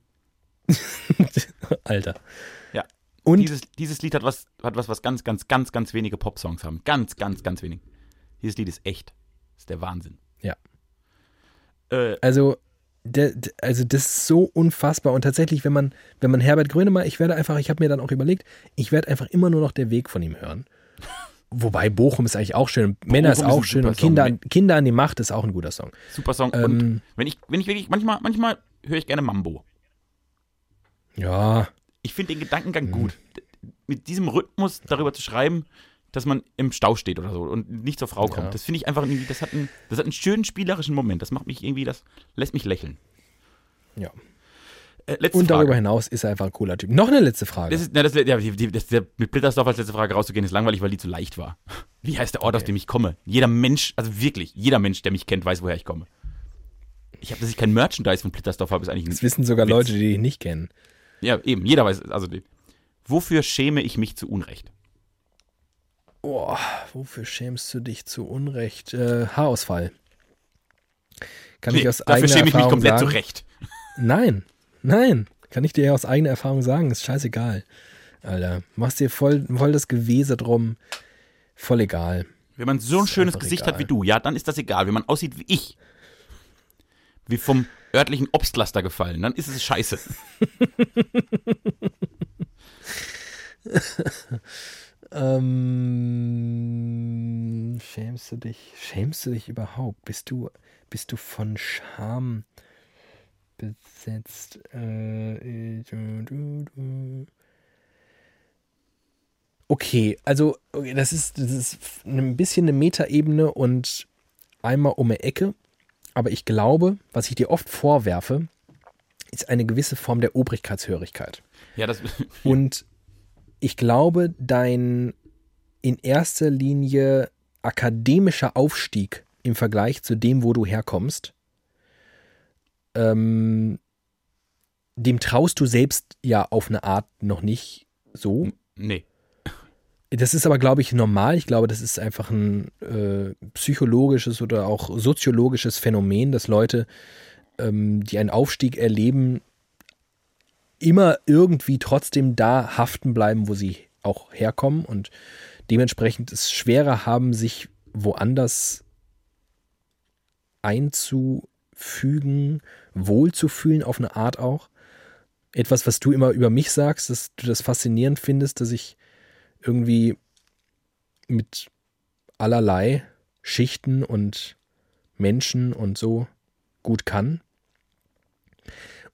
[LAUGHS] Alter. Ja. Und Dieses, dieses Lied hat was, hat was, was ganz, ganz, ganz, ganz wenige Popsongs haben. Ganz, ganz, ganz wenig. Dieses Lied ist echt. Das ist der Wahnsinn. Ja. Äh, also, der, der- also das ist so unfassbar. Und tatsächlich, wenn man, wenn man Herbert Grönemeyer, ich werde einfach, ich habe mir dann auch überlegt, ich werde einfach immer nur noch der Weg von ihm hören. [LAUGHS] Wobei Bochum ist eigentlich auch schön, Männer ist ist auch schön super und Kinder, Song. Kinder an die Macht ist auch ein guter Song. super Song. Ähm, Und wenn ich, wenn ich wirklich, manchmal, manchmal höre ich gerne Mambo. Ja, Ich finde den Gedankengang Mhm. gut. Mit diesem Rhythmus darüber zu schreiben, dass man im Stau steht oder so und nicht zur Frau kommt. Ja. Das finde ich einfach irgendwie, das hat, einen, das hat einen schönen spielerischen Moment. Das macht mich irgendwie, das lässt mich lächeln. ja. Äh, letzte Und darüber Frage. hinaus ist er einfach ein cooler Typ. Noch eine letzte Frage. Das ist, na, das, ja, die, die, das, der, mit Blittersdorf als letzte Frage rauszugehen, ist langweilig, weil die zu leicht war. [LAUGHS] Wie heißt der Ort, aus Okay. dem ich komme? Jeder Mensch, also wirklich, jeder Mensch, der mich kennt, weiß, woher ich komme. Ich habe, dass ich kein Merchandise von Blittersdorf habe, ist eigentlich das wissen sogar Witz. Leute, die dich nicht kennen. Ja, eben, jeder weiß, also wofür schäme ich mich zu Unrecht? Oh, wofür schämst du dich zu Unrecht? Äh, Haarausfall. Kann ich aus dafür eigener schäme ich mich Erfahrung komplett sagen? zurecht. Nein, nein. Kann ich dir ja aus eigener Erfahrung sagen. Ist scheißegal. Alter, machst dir voll, voll das Gewese drum. Voll egal. Wenn man so ein Ist schönes Gesicht egal. hat wie du, ja, dann ist das egal. Wenn man aussieht wie ich, wie vom örtlichen Obstlaster gefallen, dann ist es scheiße. [LAUGHS] Ähm, schämst du dich? Schämst du dich überhaupt? Bist du, bist du von Scham besetzt? Äh. Okay, also okay, das ist, das ist ein bisschen eine Metaebene und einmal um eine Ecke. Aber ich glaube, was ich dir oft vorwerfe, ist eine gewisse Form der Obrigkeitshörigkeit. Ja, das, [LAUGHS] Und ich glaube, dein in erster Linie akademischer Aufstieg im Vergleich zu dem, wo du herkommst, ähm, dem traust du selbst ja auf eine Art noch nicht so. nee. Das ist aber, glaube ich, normal. Ich glaube, das ist einfach ein äh, psychologisches oder auch soziologisches Phänomen, dass Leute, ähm, die einen Aufstieg erleben, immer irgendwie trotzdem da haften bleiben, wo sie auch herkommen und dementsprechend es schwerer haben, sich woanders einzufügen, wohlzufühlen auf eine Art auch. Etwas, was du immer über mich sagst, dass du das faszinierend findest, dass ich irgendwie mit allerlei Schichten und Menschen und so gut kann.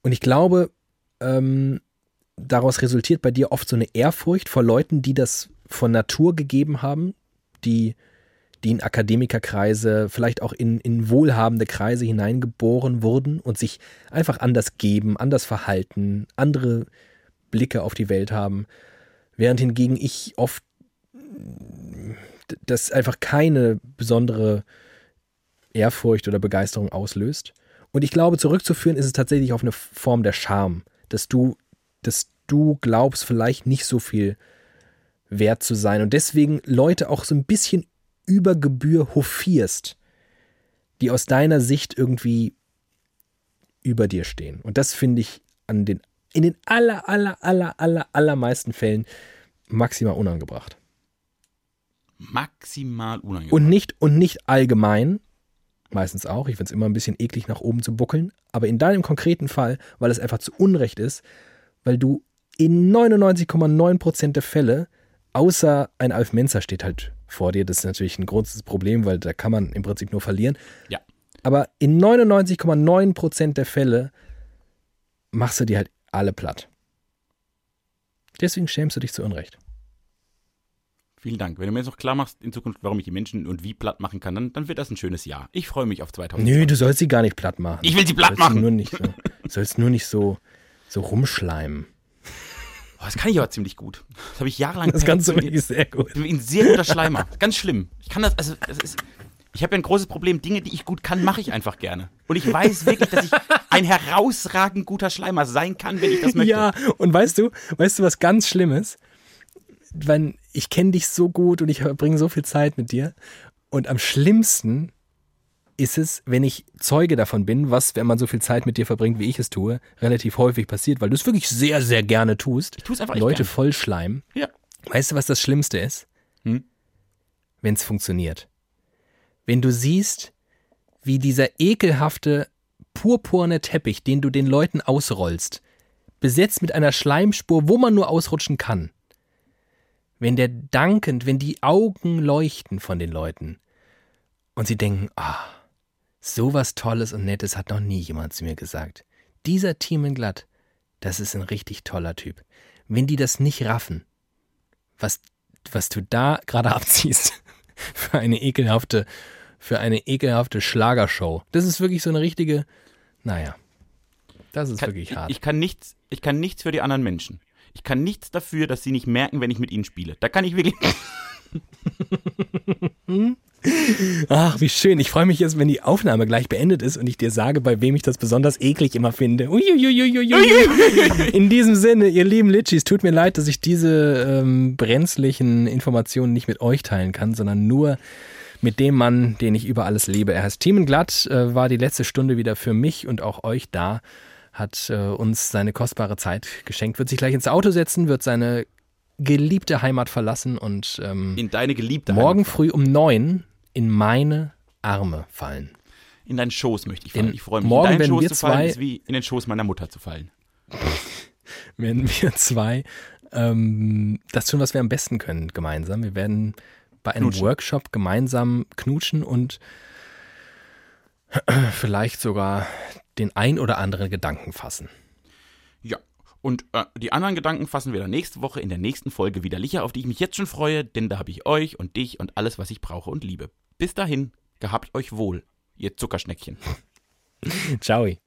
Und ich glaube, ähm, daraus resultiert bei dir oft so eine Ehrfurcht vor Leuten, die das von Natur gegeben haben, die, die in Akademikerkreise, vielleicht auch in, in wohlhabende Kreise hineingeboren wurden und sich einfach anders geben, anders verhalten, andere Blicke auf die Welt haben, während hingegen ich oft das einfach keine besondere Ehrfurcht oder Begeisterung auslöst. Und ich glaube, zurückzuführen ist es tatsächlich auf eine Form der Scham, dass du, dass du glaubst, vielleicht nicht so viel wert zu sein und deswegen Leute auch so ein bisschen über Gebühr hofierst, die aus deiner Sicht irgendwie über dir stehen. Und das finde ich an den, in den aller, aller, aller, aller, allermeisten Fällen maximal unangebracht. Maximal unangebracht. Und nicht, und nicht allgemein, meistens auch, ich finde es immer ein bisschen eklig, nach oben zu buckeln, aber in deinem konkreten Fall, weil es einfach zu Unrecht ist, weil du in 99,9% der Fälle, außer ein Alf Menzer steht halt vor dir, das ist natürlich ein großes Problem, weil da kann man im Prinzip nur verlieren. Ja. Aber in 99,9% der Fälle machst du die halt alle platt. Deswegen schämst du dich zu Unrecht. Vielen Dank. Wenn du mir jetzt noch klar machst in Zukunft, warum ich die Menschen und wie platt machen kann, dann, dann wird das ein schönes Jahr. Ich freue mich auf 2020. Nö, du sollst sie gar nicht platt machen. Ich will sie platt sollst sie machen. Nur nicht so, sollst nur nicht so, so rumschleimen. Oh, das kann ich aber ziemlich gut. Das habe ich jahrelang Das kannst du wirklich sehr gut. Ich bin ein sehr guter Schleimer. Ganz schlimm. Ich kann das, also, es ist, ich habe ja ein großes Problem. Dinge, die ich gut kann, mache ich einfach gerne. Und ich weiß wirklich, dass ich ein herausragend guter Schleimer sein kann, wenn ich das möchte. Ja, und weißt du, weißt du, was ganz Schlimmes? Wenn ich kenne dich so gut und ich verbringe so viel Zeit mit dir. Und am schlimmsten ist es, wenn ich Zeuge davon bin, was, wenn man so viel Zeit mit dir verbringt, wie ich es tue, relativ häufig passiert, weil du es wirklich sehr, sehr gerne tust. Ich tue es einfach Leute voll schleimen. Ja. Weißt du, was das Schlimmste ist? Hm? Wenn es funktioniert. Wenn du siehst, wie dieser ekelhafte, purpurne Teppich, den du den Leuten ausrollst, besetzt mit einer Schleimspur, wo man nur ausrutschen kann. Wenn der dankend, wenn die Augen leuchten von den Leuten und sie denken, ah, so was Tolles und Nettes hat noch nie jemand zu mir gesagt. Dieser Team Glatt, das ist ein richtig toller Typ. Wenn die das nicht raffen, was, was du da gerade [LAUGHS] abziehst für eine ekelhafte, für eine ekelhafte Schlagershow. Das ist wirklich so eine richtige, naja, das ist kann, wirklich hart. Ich, ich, kann nichts, ich kann nichts für die anderen Menschen. Ich kann nichts dafür, dass sie nicht merken, wenn ich mit ihnen spiele. Da kann ich wirklich. [LAUGHS] [LAUGHS] Ach, wie schön. Ich freue mich jetzt, wenn die Aufnahme gleich beendet ist und ich dir sage, bei wem ich das besonders eklig immer finde. Uiuiuiuiui. In diesem Sinne, ihr lieben Litchis, tut mir leid, dass ich diese ähm, brenzlichen Informationen nicht mit euch teilen kann, sondern nur mit dem Mann, den ich über alles liebe. Er heißt Thiemenglatt, äh, war die letzte Stunde wieder für mich und auch euch da, hat äh, uns seine kostbare Zeit geschenkt, wird sich gleich ins Auto setzen, wird seine geliebte Heimat verlassen und ähm, In deine geliebte morgen Heimat früh um neun in meine Arme fallen. In deinen Schoß möchte ich fallen. In- ich freue mich. morgen in deinen werden Schoß wir zu fallen zwei- ist wie in den Schoß meiner Mutter zu fallen. [LAUGHS] Werden wir zwei ähm, das tun, was wir am besten können, gemeinsam. Wir werden bei einem Knutschen. Workshop gemeinsam knutschen und [CLEARS THROAT] vielleicht sogar den ein oder anderen Gedanken fassen. Und äh, die anderen Gedanken fassen wir dann nächste Woche in der nächsten Folge widerlicher, auf die ich mich jetzt schon freue, denn da habe ich euch und dich und alles, was ich brauche und liebe. Bis dahin, gehabt euch wohl, ihr Zuckerschneckchen. [LAUGHS] Ciao.